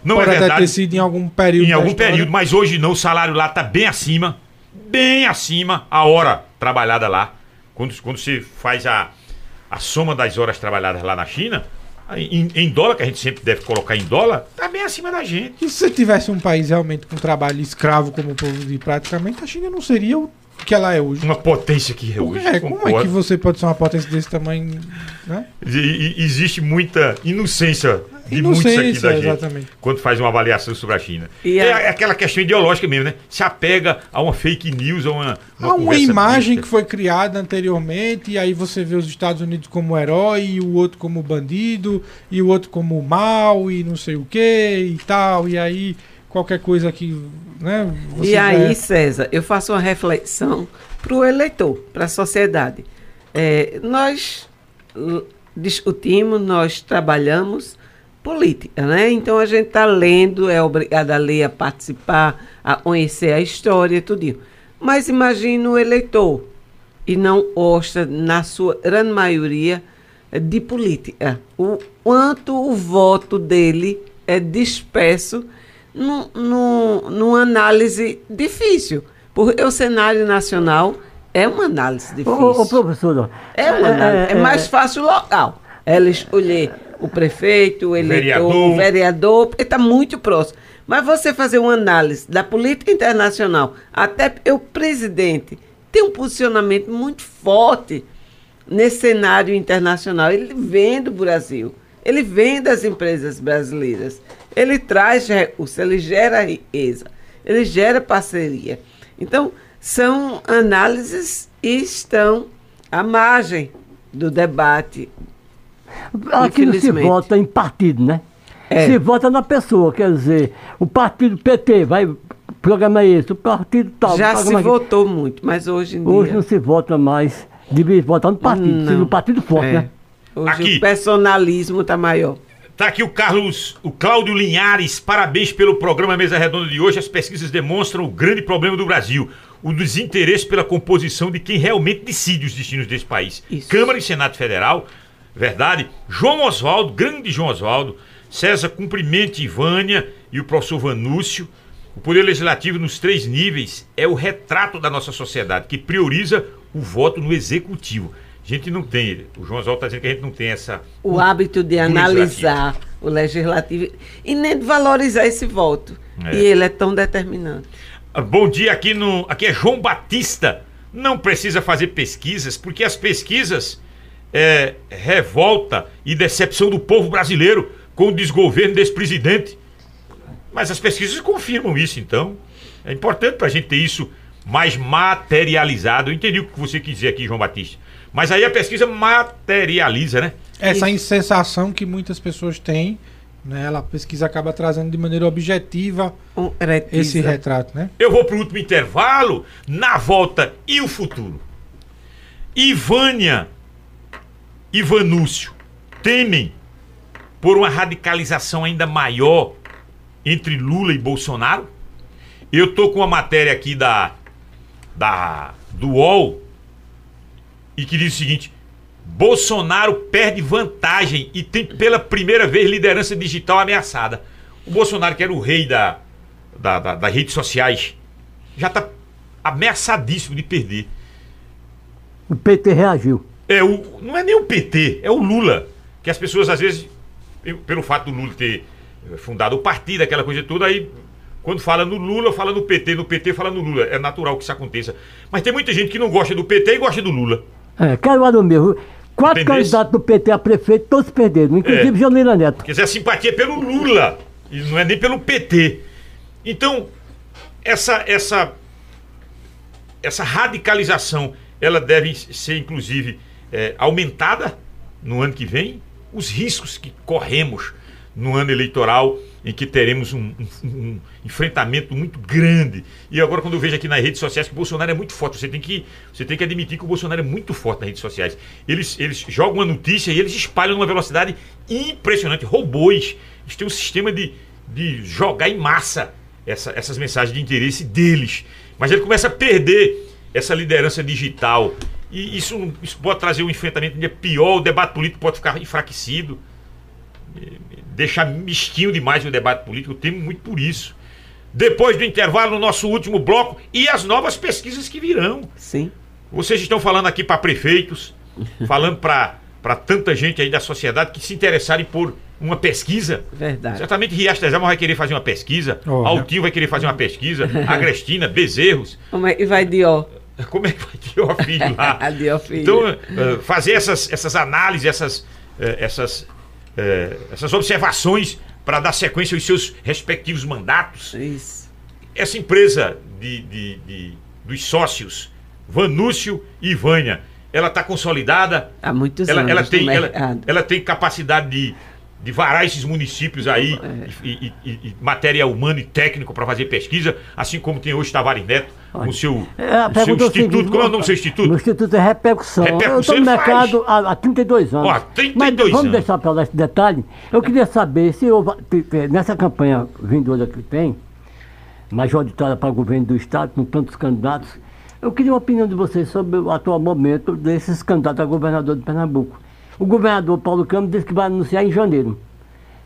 Não Pode é verdade. ter sido em algum período. em algum história. período, mas hoje não, o salário lá está bem acima, bem acima a hora trabalhada lá. Quando, quando você faz a, a soma das horas trabalhadas lá na China, em, em dólar, que a gente sempre deve colocar em dólar, tá bem acima da gente. E se você tivesse um país realmente com trabalho escravo como o povo de praticamente, a China não seria o que ela é hoje. Uma potência que é hoje. É, como é que você pode ser uma potência desse tamanho, né? E- e- existe muita inocência de muitos aqui da gente exatamente. quando faz uma avaliação sobre a China. E é, a- é aquela questão ideológica mesmo, né? Se apega a uma fake news, a uma, Há uma conversa imagem besta. que foi criada anteriormente, e aí você vê os Estados Unidos como herói, e o outro como bandido, e o outro como mal, e não sei o que, e tal, e aí qualquer coisa que. Né, você E já- aí, César, eu faço uma reflexão para o eleitor, para a sociedade. É, nós discutimos, nós trabalhamos política, né? Então a gente está lendo, é obrigado a ler, a participar, a conhecer a história, tudo. Mas imagine o eleitor e não gosta, na sua grande maioria, de política. O quanto o voto dele é disperso num- num- numa análise difícil. Porque o cenário nacional é uma análise difícil. ô, ô, professor, É, uma análise. É, mais fácil o local. Ela escolher o prefeito, o eleitor, Vereador. o vereador, porque está muito próximo. Mas você fazer uma análise da política internacional, até o presidente tem um posicionamento muito forte nesse cenário internacional. Ele vem do Brasil, ele vem das empresas brasileiras, ele traz recursos, ele gera riqueza, ele gera parceria. Então, são análises e estão à margem do debate. Aqui não se vota em partido, né? É. Se vota na pessoa, quer dizer, o partido PT vai, o programa é esse, o partido tal. Já se é votou muito, mas hoje em Hoje dia... não se vota mais, devia votar no partido, Não. seja um partido forte, É. né? Hoje Aqui. o personalismo está maior. Tá aqui o Carlos, o Cláudio Linhares, parabéns pelo programa Mesa Redonda de hoje. As pesquisas demonstram o grande problema do Brasil, o desinteresse pela composição de quem realmente decide os destinos desse país. Isso. Câmara e Senado Federal, verdade. João Oswaldo, grande João Oswaldo, César Cumprimente Ivânia e o professor Vanúcio. O Poder Legislativo nos três níveis é o retrato da nossa sociedade, que prioriza o voto no Executivo. A gente não tem, o João Oswaldo está dizendo que a gente não tem essa o hábito de analisar o legislativo e nem de valorizar esse voto. É. E ele é tão determinante. Ah, Bom dia, aqui, no, aqui é João Batista. Não precisa fazer pesquisas, porque as pesquisas é revolta e decepção do povo brasileiro com o desgoverno desse presidente. Mas as pesquisas confirmam isso, então. É importante para a gente ter isso mais materializado. Eu entendi o que você quis dizer aqui, João Batista. Mas aí a pesquisa materializa, né? Essa insensação que muitas pessoas têm, né? Ela, a pesquisa acaba trazendo de maneira objetiva esse retrato, né? Eu vou para o último intervalo, na volta e o futuro. Ivânia e Vanúcio temem por uma radicalização ainda maior entre Lula e Bolsonaro? Eu tô com uma matéria aqui da, da do UOL e que diz o seguinte: Bolsonaro perde vantagem e tem pela primeira vez liderança digital ameaçada. O Bolsonaro, que era o rei da, da- da- das redes sociais, já está ameaçadíssimo de perder. O PT reagiu. É o, não é nem o PT, é o Lula. Que as pessoas, às vezes, pelo fato do Lula ter eh, fundado o partido, aquela coisa toda, aí quando fala no Lula, fala no PT, no PT fala no Lula. É natural que isso aconteça. Mas tem muita gente que não gosta do PT e gosta do Lula. É, Caruaru mesmo. Quatro Entendeu? candidatos do PT a prefeito, todos perderam, inclusive É. Janira Neto. Quer dizer, a simpatia é pelo Lula e não é nem pelo PT. Então, essa essa essa radicalização, ela deve ser inclusive eh, aumentada no ano que vem. Os riscos que corremos no ano eleitoral em que teremos um, um- um enfrentamento muito grande. E agora quando eu vejo aqui nas redes sociais que o Bolsonaro é muito forte, você tem que, você tem que admitir que o Bolsonaro é muito forte nas redes sociais. Eles, eles jogam uma notícia e eles espalham numa velocidade impressionante. Robôs. Eles têm um sistema de, de jogar em massa essa- essas mensagens de interesse deles. Mas ele começa a perder essa liderança digital. E isso, isso pode trazer um enfrentamento ainda pior, o debate político pode ficar enfraquecido deixar mesquinho demais o debate político, eu temo muito por isso. Depois do intervalo, no nosso último bloco, e as novas pesquisas que virão. Sim. Vocês estão falando aqui para prefeitos, falando para tanta gente aí da sociedade que se interessarem por uma pesquisa. Verdade. Certamente Riacho das Almas vai querer fazer uma pesquisa, Oh, Altinho vai querer fazer uma pesquisa, Agrestina, Bezerros. É que vai de ó? Como é que vai ter o filho lá? Adiós, filho. Então, eh, fazer essas, essas análises, essas, eh, essas, eh, essas observações para dar sequência aos seus respectivos mandatos. Isso. Essa empresa de, de- de- dos sócios, Vanúcio e Vânia, ela está consolidada? Há muitos Ela, anos ela tem, ela, mercado. ela tem capacidade de, de varar esses municípios aí É. e, e- e- e matéria humana e técnico para fazer pesquisa, assim como tem hoje Tavares Neto, o seu, É, o seu é instituto. seguinte, Como é o nome do seu O instituto? Instituto é Repercussão. Repercussão eu estou no mercado há, há 32 anos. Ó, 32 Mas vamos anos. deixar para lá esse detalhe. Eu queria saber se nessa campanha vindoura que tem, majoritária para o governo do Estado, com tantos candidatos, eu queria uma opinião de vocês sobre o atual momento desses candidatos a governador de Pernambuco. O governador Paulo Câmara disse que vai anunciar em janeiro.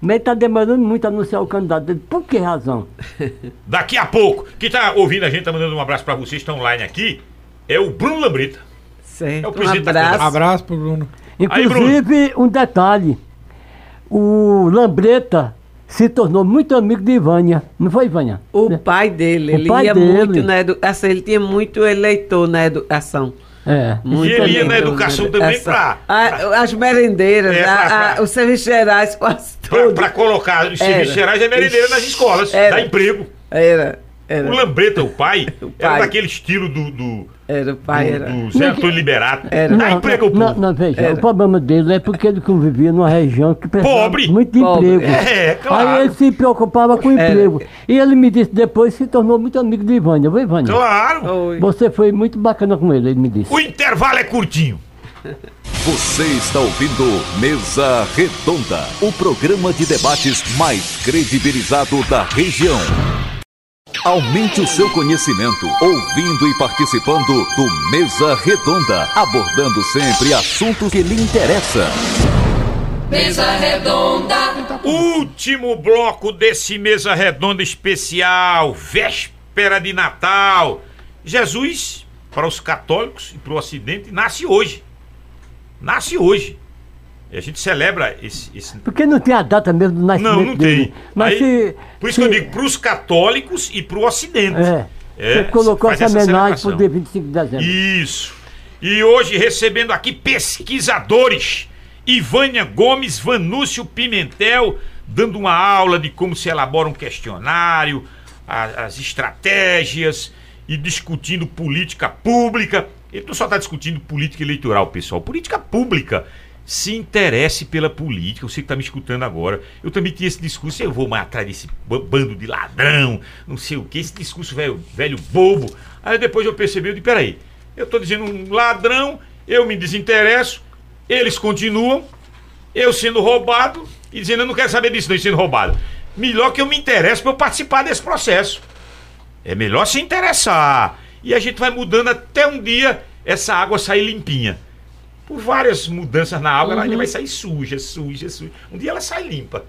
Mas ele está demorando muito a anunciar o candidato dele. Por que razão? Daqui a pouco, quem tá ouvindo a gente, tá mandando um abraço para vocês, estão online aqui, é o Bruno Lambreta. Certo. É o um presidente da abraço. Abraço pro Bruno. Inclusive, um detalhe. O Lambreta se tornou muito amigo de Ivânia. Não foi, Ivânia? O pai dele, O ele pai ia dele. muito na educação, ele tinha muito eleitor na educação. É. Muito E ele ia na educação também pra- Ah, as merendeiras, É, a- pra- a- pra- os serviços gerais, quase tudo. Para colocar os serviços gerais é merendeira nas escolas, Era. dá emprego. Era, era. O Lambreta, o pai, O era pai. daquele estilo do, do, Era, o pai do- era. do Zé Antônio Liberato. Era. Dá emprego ao não, povo. não, veja, Era. o problema dele é porque ele convivia numa região que precisava Pobre. muito de Pobre. emprego. É, claro. Aí ele se preocupava com o Era. emprego. E ele me disse depois se tornou muito amigo de Ivânia. Viu, Ivânia? Claro. Oi. Você foi muito bacana com ele, ele me disse. O intervalo é curtinho. Você está ouvindo Mesa Redonda, o programa de debates mais credibilizado da região. Aumente o seu conhecimento ouvindo e participando do Mesa Redonda, abordando sempre assuntos que lhe interessam. Mesa redonda, Último bloco desse mesa redonda especial, véspera de Natal. Jesus, para os católicos e para o Ocidente, nasce hoje. Nasce hoje. A gente celebra esse. esse- Porque não tem a data mesmo do nascimento Não, não dele. tem. Mas Aí, se, por isso se- que eu digo para os católicos e para o Ocidente. É. É, você colocou essa homenagem celebração. pro dia 25 de dezembro. Isso. E hoje recebendo aqui pesquisadores. Ivânia Gomes, Vanúcio Pimentel, dando uma aula de como se elabora um questionário, a- as estratégias e discutindo política pública. Ele não só está discutindo política eleitoral, pessoal. Política pública. Se interesse pela política. Você que está me escutando agora. Eu também tinha esse discurso. Eu vou desse ba- bando de ladrão, não sei o que. Esse discurso velho, velho bobo. Aí depois eu percebi, eu disse, peraí. Eu estou dizendo um ladrão, eu me desinteresso, eles continuam, eu sendo roubado e dizendo, eu não quero saber disso, não, sendo roubado. Melhor que eu me interesse para eu participar desse processo. É melhor se interessar. E a gente vai mudando até um dia essa água sair limpinha. Por várias mudanças na água, ela ainda vai sair suja, suja, suja. Um dia ela sai limpa.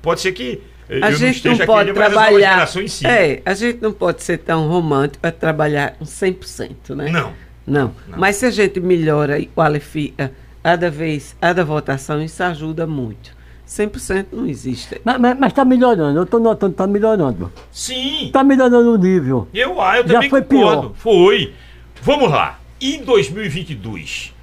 Pode ser que eh, A eu gente não esteja pode aqui, mas as novas trabalhar. sim. É, a gente não pode ser tão romântico para trabalhar um 100%, né? Não. Não. Mas se a gente melhora e qualifica cada vez, cada votação, isso ajuda muito. 100% não existe. Mas está melhorando, eu estou notando que está melhorando. Sim. Está melhorando o nível. Eu, ah, eu Já também foi concordo. pior. Foi. Vamos lá. Em 2022,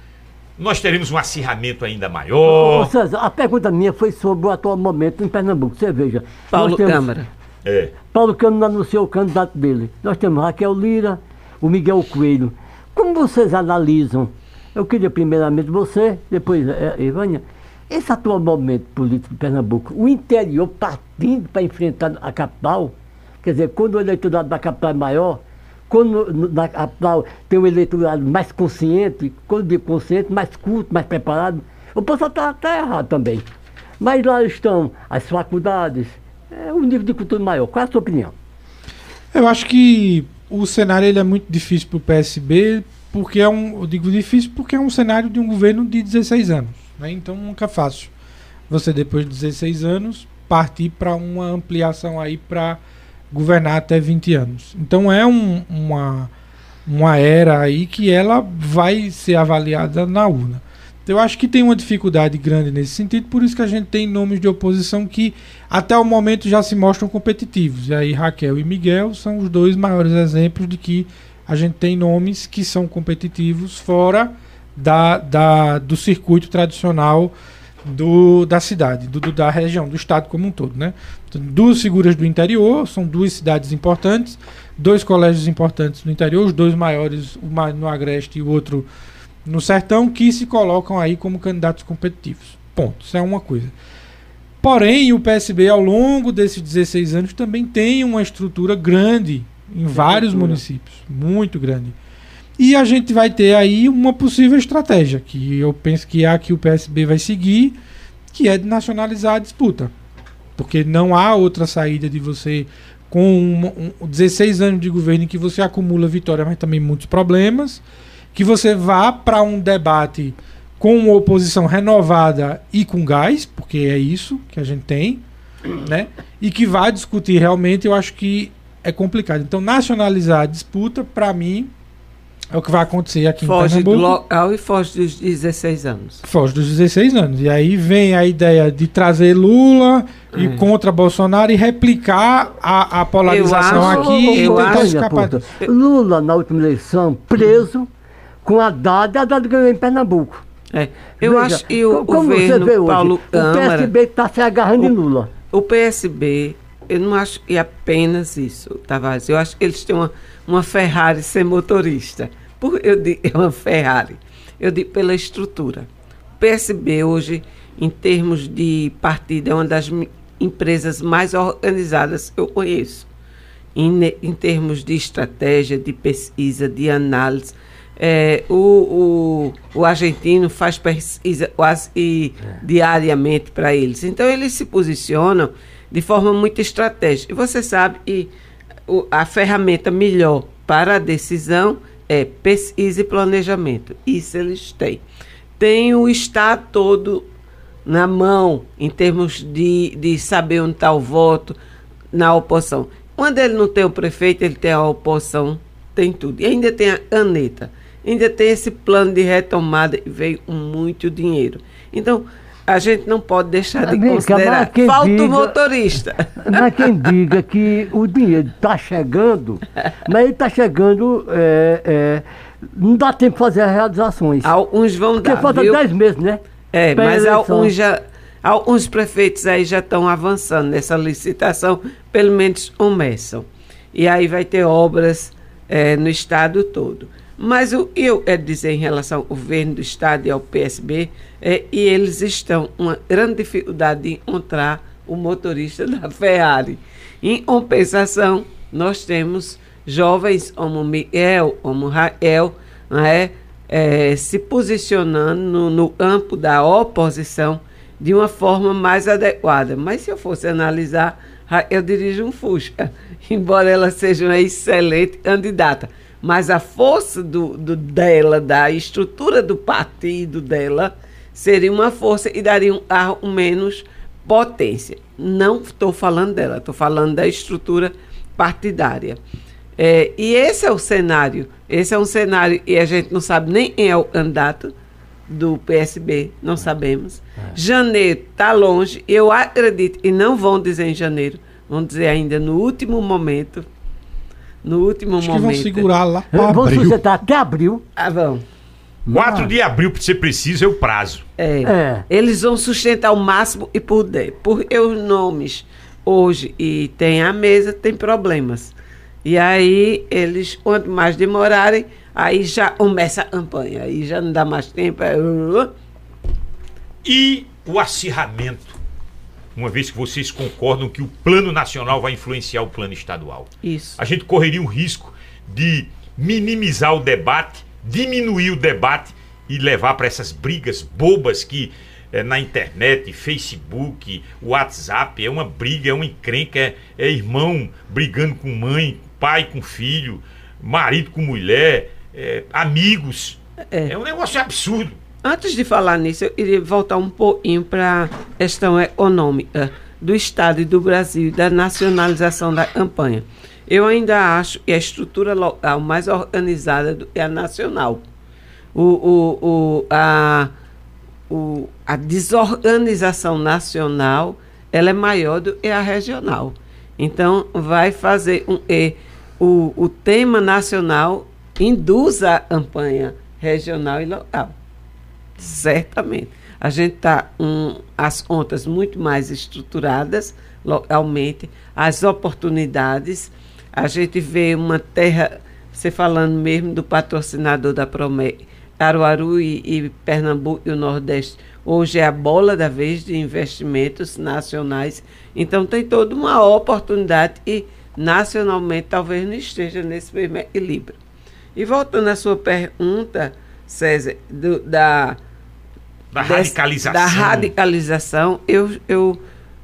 nós teremos um acirramento ainda Ô, maior. César, a pergunta minha foi sobre o atual momento em Pernambuco. Você veja. Paulo temos- Câmara. É. Paulo Câmara anunciou o candidato dele. Nós temos Raquel Lira, o Miguel Coelho. Como vocês analisam? Eu queria primeiramente você, depois eh, Ivânia. Esse atual momento político de Pernambuco, o interior partindo para enfrentar a capital, quer dizer, quando o eleitorado da capital é maior, quando na capital tem um eleitorado mais consciente, quando digo consciente, mais culto, mais preparado, o pessoal está tá errado também. Mas lá estão as faculdades, é um nível de cultura maior. Qual é a sua opinião? Eu acho que o cenário ele é muito difícil para o PSB, porque é um. Eu digo difícil porque é um cenário de um governo de 16 anos. Né? Então nunca é fácil. Você, depois de 16 anos, partir para uma ampliação aí para governar até 20 anos. Então é um- uma, uma era aí que ela vai ser avaliada na urna. Eu acho que tem uma dificuldade grande nesse sentido, por isso que a gente tem nomes de oposição que até o momento já se mostram competitivos. E aí Raquel e Miguel são os dois maiores exemplos de que a gente tem nomes que são competitivos fora da, da, do circuito tradicional do, da cidade, do, da região, do estado como um todo. Né? Então, duas figuras do interior, são duas cidades importantes, dois colégios importantes no interior, os dois maiores, um no Agreste e o outro no Sertão, que se colocam aí como candidatos competitivos. Ponto. Isso é uma coisa. Porém, o PSB, ao longo desses 16 anos, também tem uma estrutura grande em vários municípios, muito grande. E a gente vai ter aí uma possível estratégia, que eu penso que é a que o PSB vai seguir, que é de nacionalizar a disputa. Porque não há outra saída de você, com um, um, 16 anos de governo em que você acumula vitória, mas também muitos problemas, que você vá para um debate com uma oposição renovada e com gás, porque é isso que a gente tem, né? E que vá discutir realmente, eu acho que é complicado. Então, nacionalizar a disputa, para mim, é o que vai acontecer aqui foge em Pernambuco. Foge do local e foge dos 16 anos. Foge dos 16 anos. E aí vem a ideia de trazer Lula e é. contra Bolsonaro e replicar a, a polarização acho, aqui eu e tentar escapar. Lula, na última eleição, preso com a Haddad, a Haddad ganhou em Pernambuco. É. Eu Veja, acho que o como governo você vê hoje, Paulo o PSB está se agarrando o, em Lula. O PSB, eu não acho que é apenas isso, Tavares. Eu acho que eles têm uma, uma Ferrari sem motorista. Por, eu digo, é uma Ferrari. Eu digo pela estrutura. O PSB hoje, em termos de partido, é uma das empresas mais organizadas que eu conheço. Em, em termos de estratégia, de pesquisa, de análise é, o, o, o, argentino faz pesquisa quase é. diariamente para eles. Então, eles se posicionam de forma muito estratégica. E você sabe que a ferramenta melhor para a decisão é pesquisa e planejamento. Isso eles têm. Tem o Estado todo na mão, em termos de, de saber onde está o voto na oposição. Quando ele não tem o prefeito, ele tem a oposição, tem tudo. E ainda tem a caneta ainda tem esse plano de retomada e veio muito dinheiro. Então, a gente não pode deixar de Amiga, considerar. Falta diga, o motorista. Mas quem diga que o dinheiro está chegando, mas ele está chegando. É, é, não dá tempo de fazer as realizações. Alguns vão Porque dar. Porque falta viu? 10 meses, né? É, mas alguns já. Alguns prefeitos aí já estão avançando nessa licitação, pelo menos começam. E aí vai ter obras é, no estado todo. Mas o eu é dizer em relação ao governo do Estado e ao PSB, é, e eles estão uma grande dificuldade de encontrar o motorista da Ferrari. Em compensação, nós temos jovens como Miguel, como Rael, é, é, se posicionando no, no campo da oposição de uma forma mais adequada. Mas se eu fosse analisar, eu dirijo um Fusca, embora ela seja uma excelente candidata mas a força do, do, dela, da estrutura do partido dela, seria uma força e daria um carro menos potência. Não estou falando dela, estou falando da estrutura partidária. É, e esse é o cenário. Esse é um cenário, e a gente não sabe nem quem é o candidato do PSB, não sabemos. É. Janeiro está longe, eu acredito, e não vão dizer em janeiro, vão dizer ainda no último momento, no último Acho momento. Que vão segurar lá Vamos sustentar até abril. Ah, vão. 4 de abril, para ser preciso, é o prazo. É. é. Eles vão sustentar o máximo e puder. Porque os nomes hoje e tem a mesa, tem problemas. E aí, eles, quanto mais demorarem, aí já começa a campanha. Aí já não dá mais tempo. É... E o acirramento uma vez que vocês concordam que o plano nacional vai influenciar o plano estadual. Isso. A gente correria um risco de minimizar o debate, diminuir o debate e levar para essas brigas bobas que é, na internet, Facebook, WhatsApp, é uma briga, é uma encrenca, é, é irmão brigando com mãe, pai com filho, marido com mulher, é, amigos. É. é um negócio absurdo. Antes de falar nisso, eu iria voltar um pouquinho para a questão econômica do Estado e do Brasil, da nacionalização da campanha. Eu ainda acho que a estrutura local mais organizada do que a nacional. O, o, o, a, o, a desorganização nacional ela é maior do que a regional. Então, vai fazer um. E, o, o tema nacional induz a campanha regional e local. Certamente. A gente está com as contas muito mais estruturadas localmente, as oportunidades. A gente vê uma terra, você falando mesmo do patrocinador da Promete, Caruaru e, e Pernambuco e o Nordeste, hoje é a bola da vez de investimentos nacionais. Então tem toda uma oportunidade e nacionalmente talvez não esteja nesse mesmo equilíbrio. E voltando à sua pergunta, César, do, da, da radicalização. Da radicalização, eu, eu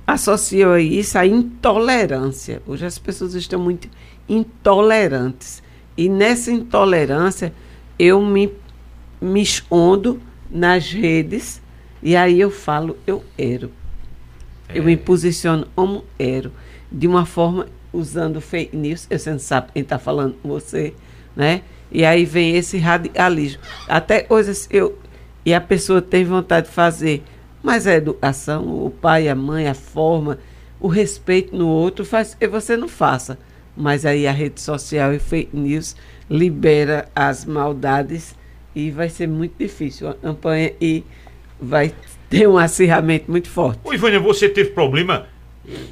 associo a isso à intolerância. Hoje as pessoas estão muito intolerantes. E nessa intolerância, eu me, me escondo nas redes e aí eu falo, eu ero. É. Eu me posiciono como ero. De uma forma, usando fake news, você não sabe quem está falando com você, né? E aí vem esse radicalismo. Até coisas eu. E a pessoa tem vontade de fazer. Mas a educação, o pai, a mãe, a forma, o respeito no outro, faz que você não faça. Mas aí a rede social e fake news libera as maldades e vai ser muito difícil a campanha e vai ter um acirramento muito forte. Ô, Ivânia, você teve problema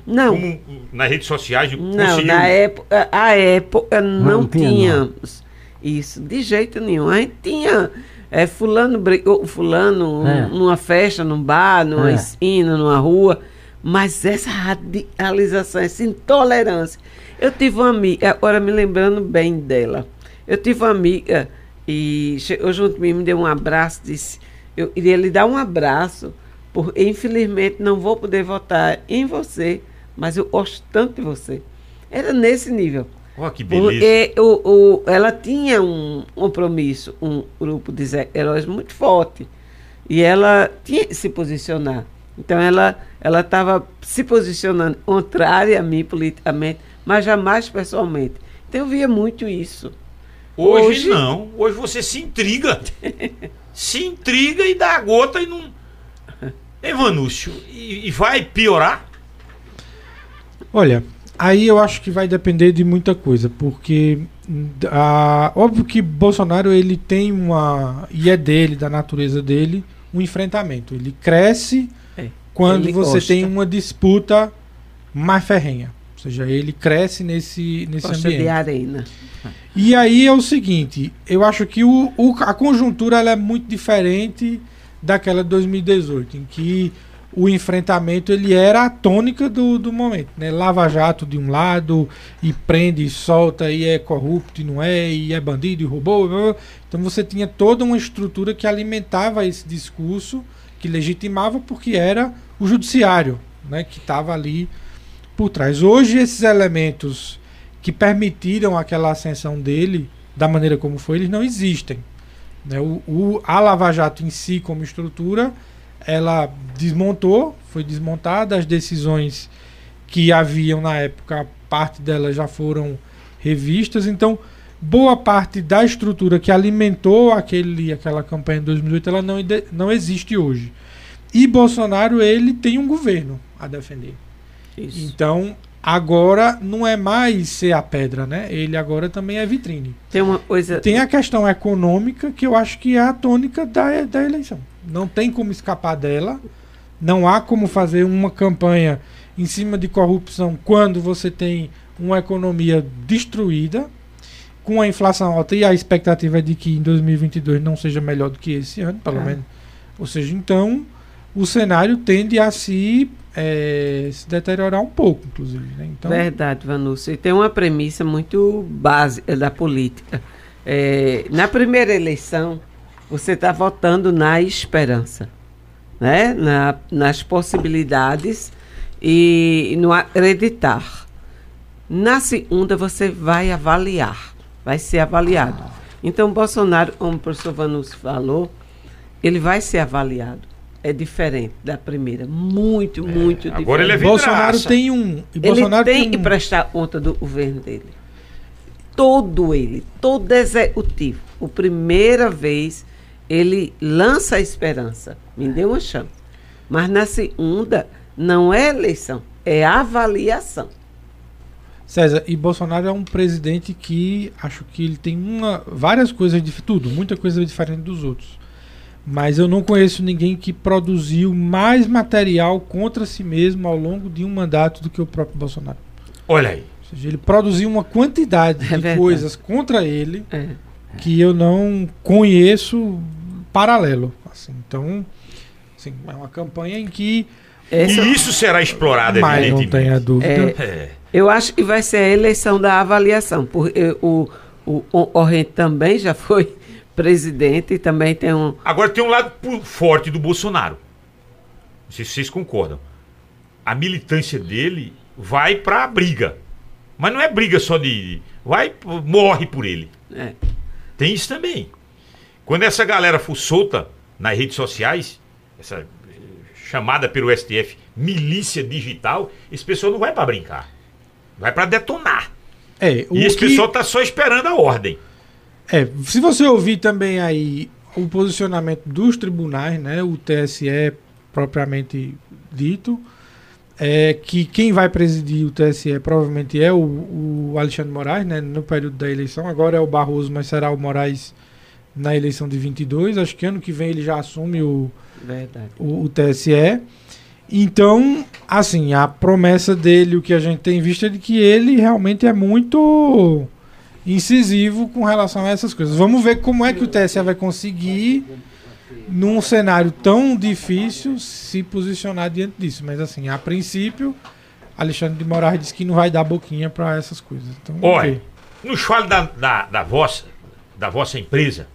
não. Como nas redes sociais? Não, conseguiu... na época, a época não, não tínhamos isso, de jeito nenhum. A gente tinha é, fulano brigou fulano é. numa festa, num bar, numa é. esquina, numa rua. Mas essa radicalização, essa intolerância. Eu tive uma amiga, agora me lembrando bem dela. Eu tive uma amiga e chegou junto de mim, me deu um abraço, disse, eu iria lhe dar um abraço, por, infelizmente não vou poder votar em você, mas eu gosto tanto de você. Era nesse nível. Oh, que beleza. Porque o, o, ela tinha um compromisso, um grupo de heróis muito forte. E ela tinha que se posicionar. Então ela ela estava se posicionando contrária a mim politicamente, mas jamais pessoalmente. Então eu via muito isso. Hoje, Hoje não. Hoje você se intriga. se intriga e dá a gota e não. Evanúcio, e, e vai piorar? Olha, Aí eu acho que vai depender de muita coisa, porque a, óbvio que Bolsonaro ele tem uma e é dele, da natureza dele, um enfrentamento. Ele cresce é, quando ele você gosta. tem uma disputa mais ferrenha. Ou seja, ele cresce nesse, nesse gosta ambiente. de arena. E aí é o seguinte, eu acho que o, o, a conjuntura ela é muito diferente daquela de 2018, em que o enfrentamento ele era a tônica do, do momento, né? Lava Jato de um lado e prende e solta e é corrupto e não é e é bandido e roubou, então você tinha toda uma estrutura que alimentava esse discurso, que legitimava porque era o judiciário, né? Que estava ali por trás. Hoje esses elementos que permitiram aquela ascensão dele da maneira como foi, eles não existem. Né? O, o, a Lava Jato em si como estrutura ela desmontou, foi desmontada, as decisões que haviam na época, parte delas já foram revistas, então boa parte da estrutura que alimentou aquele, aquela campanha de 2008 ela não, não existe hoje. E Bolsonaro ele tem um governo a defender. Isso. Então agora não é mais ser a pedra, né? Ele agora também é vitrine. Tem uma coisa. Tem a questão econômica que eu acho que é a tônica da, da eleição. Não tem como escapar dela. Não há como fazer uma campanha em cima de corrupção quando você tem uma economia destruída, com a inflação alta e a expectativa é de que em 2022 não seja melhor do que esse ano, pelo é. menos. Ou seja, então o cenário tende a se, é, se deteriorar um pouco, inclusive. Né? Então, Verdade, Vanúcio. E tem uma premissa muito básica da política. É, na primeira eleição, você está votando na esperança, né? Na, nas possibilidades e no acreditar. Na segunda, você vai avaliar, vai ser avaliado. Então, Bolsonaro, como o professor Vanus falou, ele vai ser avaliado. É diferente da primeira. Muito, é, muito agora diferente. Agora ele é Bolsonaro tem um. ele Bolsonaro tem, tem um... que prestar conta do governo dele. Todo ele, todo executivo. O primeira vez ele lança a esperança, me deu uma chance. Mas na segunda, não é eleição, é avaliação. César, e Bolsonaro é um presidente que acho que ele tem uma, várias coisas de tudo, muita coisa diferente dos outros. Mas eu não conheço ninguém que produziu mais material contra si mesmo ao longo de um mandato do que o próprio Bolsonaro. Olha aí. Ou seja, ele produziu uma quantidade É de verdade. coisas contra ele É. que eu não conheço paralelo. assim. Então, assim, é uma campanha em que Essa- E isso será explorado, não evidentemente. tenha dúvida. É, É. Eu acho que vai ser a eleição da avaliação, porque o, o, o Orrente também já foi presidente e também tem um. Agora tem um lado forte do Bolsonaro. Não sei se vocês concordam. A militância dele vai pra briga. Mas não é briga só de. Vai, morre por ele. É, Tem isso também. Quando essa galera for solta nas redes sociais, essa eh, chamada pelo STF milícia digital, esse pessoal não vai pra brincar. Vai pra detonar. É, E esse que- pessoal tá só esperando a ordem. É, se você ouvir também aí o posicionamento dos tribunais, né, o TSE propriamente dito, é que quem vai presidir o TSE provavelmente é o, o Alexandre Moraes, né, no período da eleição. Agora é o Barroso, mas será o Moraes na eleição de 22. Acho que ano que vem ele já assume o, o, o TSE. Então, assim, a promessa dele, o que a gente tem visto é de que ele realmente é muito incisivo com relação a essas coisas. Vamos ver como é que o TSE vai conseguir, num cenário tão difícil, se posicionar diante disso. Mas, assim, a princípio, Alexandre de Moraes disse que não vai dar boquinha para essas coisas. Então, Olha, ver. nos fale da, da, da, vossa, da vossa empresa.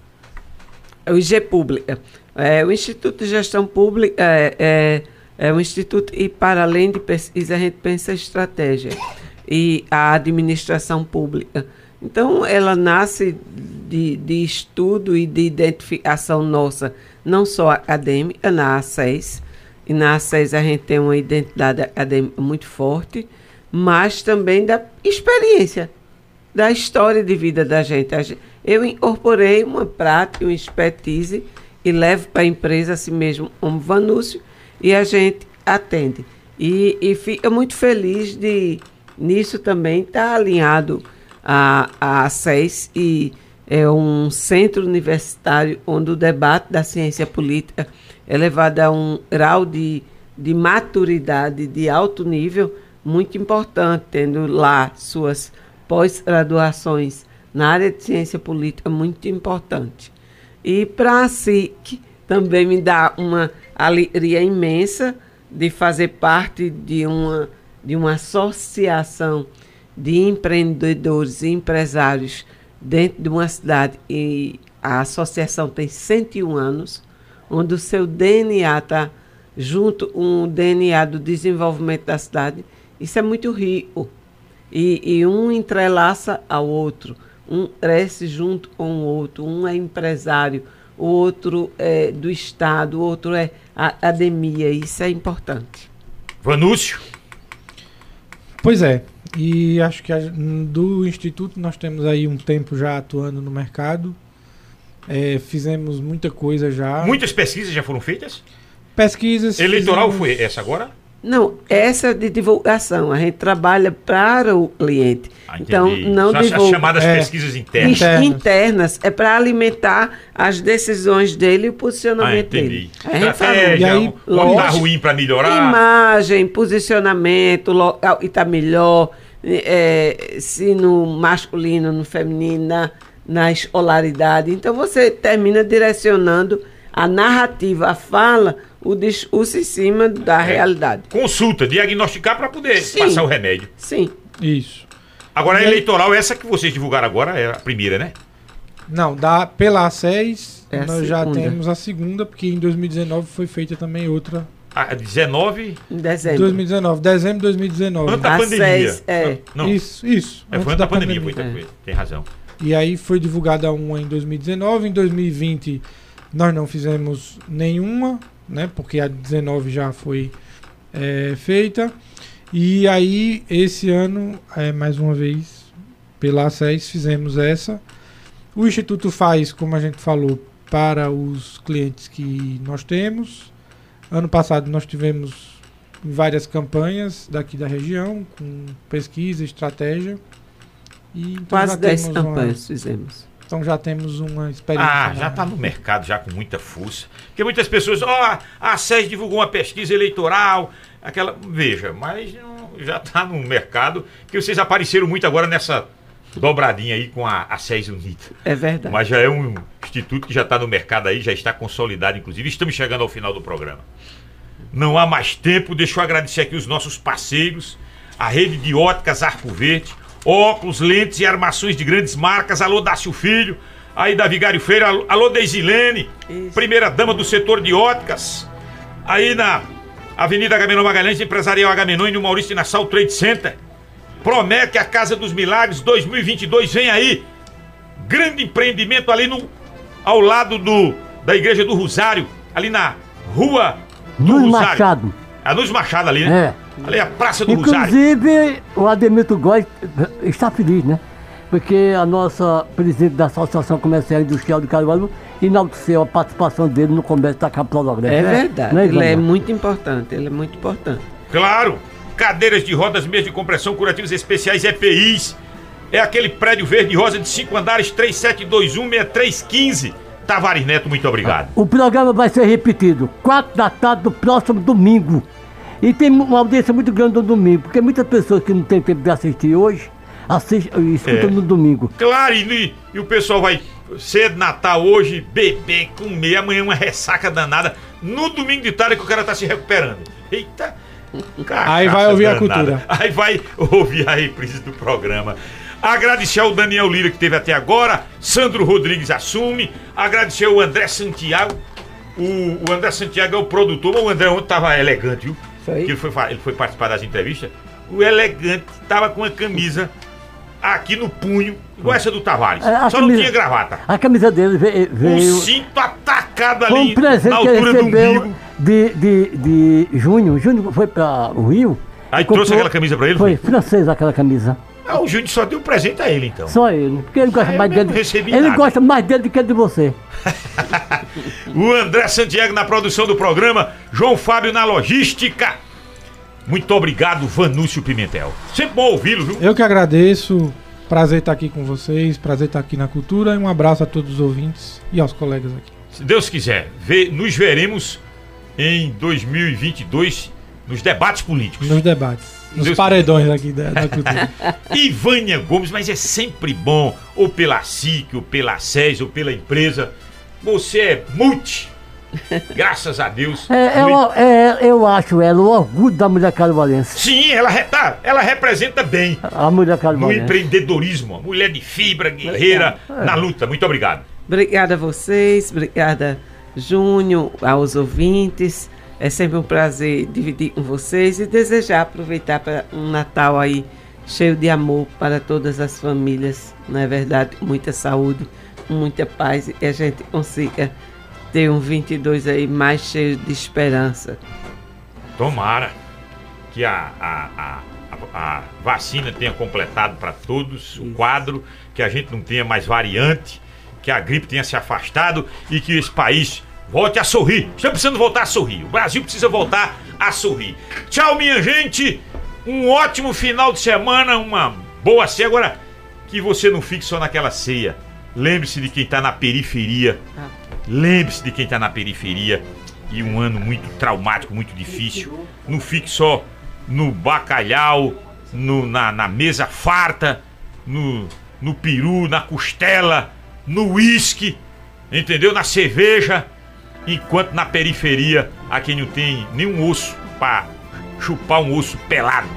É o IG Pública. É, o Instituto de Gestão Pública é, é, é um instituto e, para além de pesquisa, a gente pensa estratégia e a administração pública. Então, ela nasce de, de estudo e de identificação nossa, não só acadêmica, na A6. E na A6 a gente tem uma identidade acadêmica muito forte, mas também da experiência da história de vida da gente. Eu incorporei uma prática, uma expertise e levo para a empresa assim mesmo um vanúcio e a gente atende. E, e fica muito feliz de nisso também estar alinhado a, a SES e é um centro universitário onde o debate da ciência política é levado a um grau de, de maturidade de alto nível muito importante, tendo lá suas pós-graduações na área de ciência política muito importante. E para a SIC também me dá uma alegria imensa de fazer parte de uma, de uma associação de empreendedores e empresários dentro de uma cidade. E a associação tem 101 anos, onde o seu DNA está junto com o DNA do desenvolvimento da cidade. Isso é muito rico. E, e um entrelaça ao outro, um cresce junto com o outro, um é empresário, o outro é do Estado, o outro é a academia, isso é importante. Vanúcio, Pois é. E acho que a- do Instituto nós temos aí um tempo já atuando no mercado. É, fizemos muita coisa já. muitas pesquisas já foram feitas? Pesquisas. Eleitoral fizemos- foi essa agora? Não, essa é de divulgação, a gente trabalha para o cliente. Ah, então, não São as- as divulga. chamadas É. pesquisas internas. Internas. internas é para alimentar as decisões dele e o Ah, posicionamento entendi. dele. A gente Estratégia, E aí, o que tá ruim pra melhorar. Imagem, posicionamento, local que está melhor, é, se no masculino, no feminino, na, na escolaridade. Então você termina direcionando a narrativa, a fala, o discurso em cima da realidade. Consulta, diagnosticar pra poder Sim. passar o remédio. Sim. Isso. Agora, a E aí- eleitoral, essa que vocês divulgaram agora, é a primeira, né? Não, da, pela A6, É a nós já temos a segunda, porque em 2019 foi feita também outra. A 19, Em dezembro. 2019, dezembro de 2019. antes da A pandemia. seis, é. Não, Isso, isso. é, foi antes da pandemia, foi, É. foi- tem razão. E aí foi divulgada uma em 2019, em 2020 nós não fizemos nenhuma, né? Porque a 19 já foi é, feita. E aí esse ano, é, mais uma vez, pela A6 fizemos essa. O Instituto faz, como a gente falou, para os clientes que nós temos. Ano passado nós tivemos em várias campanhas daqui da região, com pesquisa, estratégia. E, então Quase 10 campanhas uma, fizemos. Então já temos uma experiência. Ah, já está no mercado, já com muita força. Porque muitas pessoas, ó, oh, a SES divulgou uma pesquisa eleitoral, aquela. Veja, mas já está no mercado, que vocês apareceram muito agora nessa dobradinha aí com a, a SES Unida. É verdade. Mas já é um instituto que já está no mercado aí, já está consolidado, inclusive. Estamos chegando ao final do programa. Não há mais tempo, deixa eu agradecer aqui os nossos parceiros, a rede de óticas Arco Verde, óculos, lentes e armações de grandes marcas. Alô, Dácio Filho, aí da Vigário Feira, alô, Deisilene, primeira dama do setor de óticas. Aí na Avenida Agamenon Magalhães, Empresarial Agamenon e no Maurício Nassau Trade Center. Promete a Casa dos Milagres 2022, vem aí. Grande empreendimento ali no ao lado do da Igreja do Rosário, ali na Rua do Luz Rosário. Machado. A Luz Machado ali, né? É. Ali é a Praça do Inclusive. Inclusive, o Ademito Góes está feliz, né? Porque a nossa presidente da Associação Comercial Industrial de Caruaru enalteceu a participação dele no comércio da capital do Agreste. É verdade, é, ele é muito importante, ele é muito importante. Claro! Cadeiras de rodas, meias de compressão, curativos especiais, EPIs. É aquele prédio verde rosa de 5 andares, 3721-6315. Tavares Neto, muito obrigado. O programa vai ser repetido, 4 da tarde do próximo domingo. E tem uma audiência muito grande no domingo, porque muitas pessoas que não têm tempo de assistir hoje, assistem, escutam é. no domingo. Claro, e, e o pessoal vai ser Natal hoje, beber, comer, amanhã uma ressaca danada. No domingo de tarde que o cara tá se recuperando. Eita! Aí vai ouvir danada. a cultura. Aí vai ouvir a reprise do programa. Agradecer ao Daniel Lira que teve até agora, Sandro Rodrigues assume, agradecer ao André Santiago. O, o André Santiago é o produtor, o André ontem tava elegante, viu? Foi. Ele foi, ele foi participar das entrevistas. O elegante tava com a camisa aqui no punho, igual essa do Tavares. É, Só camisa, não tinha gravata. A camisa dele veio. veio o cinto atacado ali um presente na altura que ele recebeu de, de, de junho. Junho foi para o Rio. Aí trouxe aquela camisa para ele? Foi, foi francês aquela camisa. Ah, o Júnior só deu presente a ele, então. Só ele. Porque ele gosta ah, mais dele. Ele nada. gosta mais dele do que de você. o André Santiago na produção do programa, João Fábio na logística. Muito obrigado, Vanúcio Pimentel. Sempre bom ouvi-lo, viu? Eu que agradeço. Prazer estar aqui com vocês, prazer estar aqui na cultura e um abraço a todos os ouvintes e aos colegas aqui. Se Deus quiser, vê, nos veremos em 2022 nos debates políticos. Nos debates. Nos Deus paredões aqui da, da cultura. Ivânia Gomes, mas é sempre bom, ou pela SIC, ou pela SES, ou pela empresa. Você é multi. Graças a Deus. É, eu, é, eu acho ela o orgulho da mulher caruarense. Sim, ela, tá, ela representa bem. A mulher caruarense. No empreendedorismo. Mulher de fibra, guerreira, é. na luta. Muito obrigado. Obrigada a vocês, obrigada, Júnior, aos ouvintes. É sempre um prazer dividir com vocês e desejar aproveitar para um Natal aí cheio de amor para todas as famílias, não é verdade? Muita saúde, muita paz e a gente consiga ter um 22 aí mais cheio de esperança. Tomara que a, a, a, a vacina tenha completado para todos Isso. o quadro, que a gente não tenha mais variante, que a gripe tenha se afastado e que esse país Volte a sorrir. Estamos precisando voltar a sorrir. O Brasil precisa voltar a sorrir. Tchau, minha gente. Um ótimo final de semana, uma boa ceia. Agora, que você não fique só naquela ceia. Lembre-se de quem está na periferia. Lembre-se de quem está na periferia. E um ano muito traumático, muito difícil. Não fique só no bacalhau, no, na, na mesa farta, no, no peru, na costela, no uísque, entendeu? Na cerveja enquanto na periferia há quem não tem nenhum osso para chupar um osso pelado.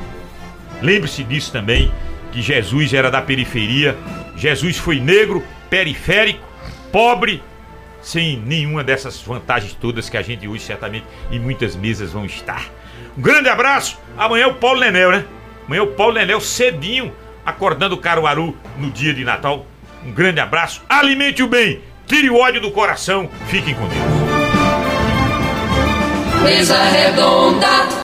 Lembre-se disso também, que Jesus era da periferia, Jesus foi negro, periférico, pobre, sem nenhuma dessas vantagens todas que a gente hoje certamente em muitas mesas vão estar. Um grande abraço, amanhã é o Paulo Nenel, né? Amanhã é o Paulo Nenel cedinho, acordando o Caruaru no dia de Natal. Um grande abraço, alimente o bem, tire o ódio do coração, fiquem com Deus. Mesa redonda.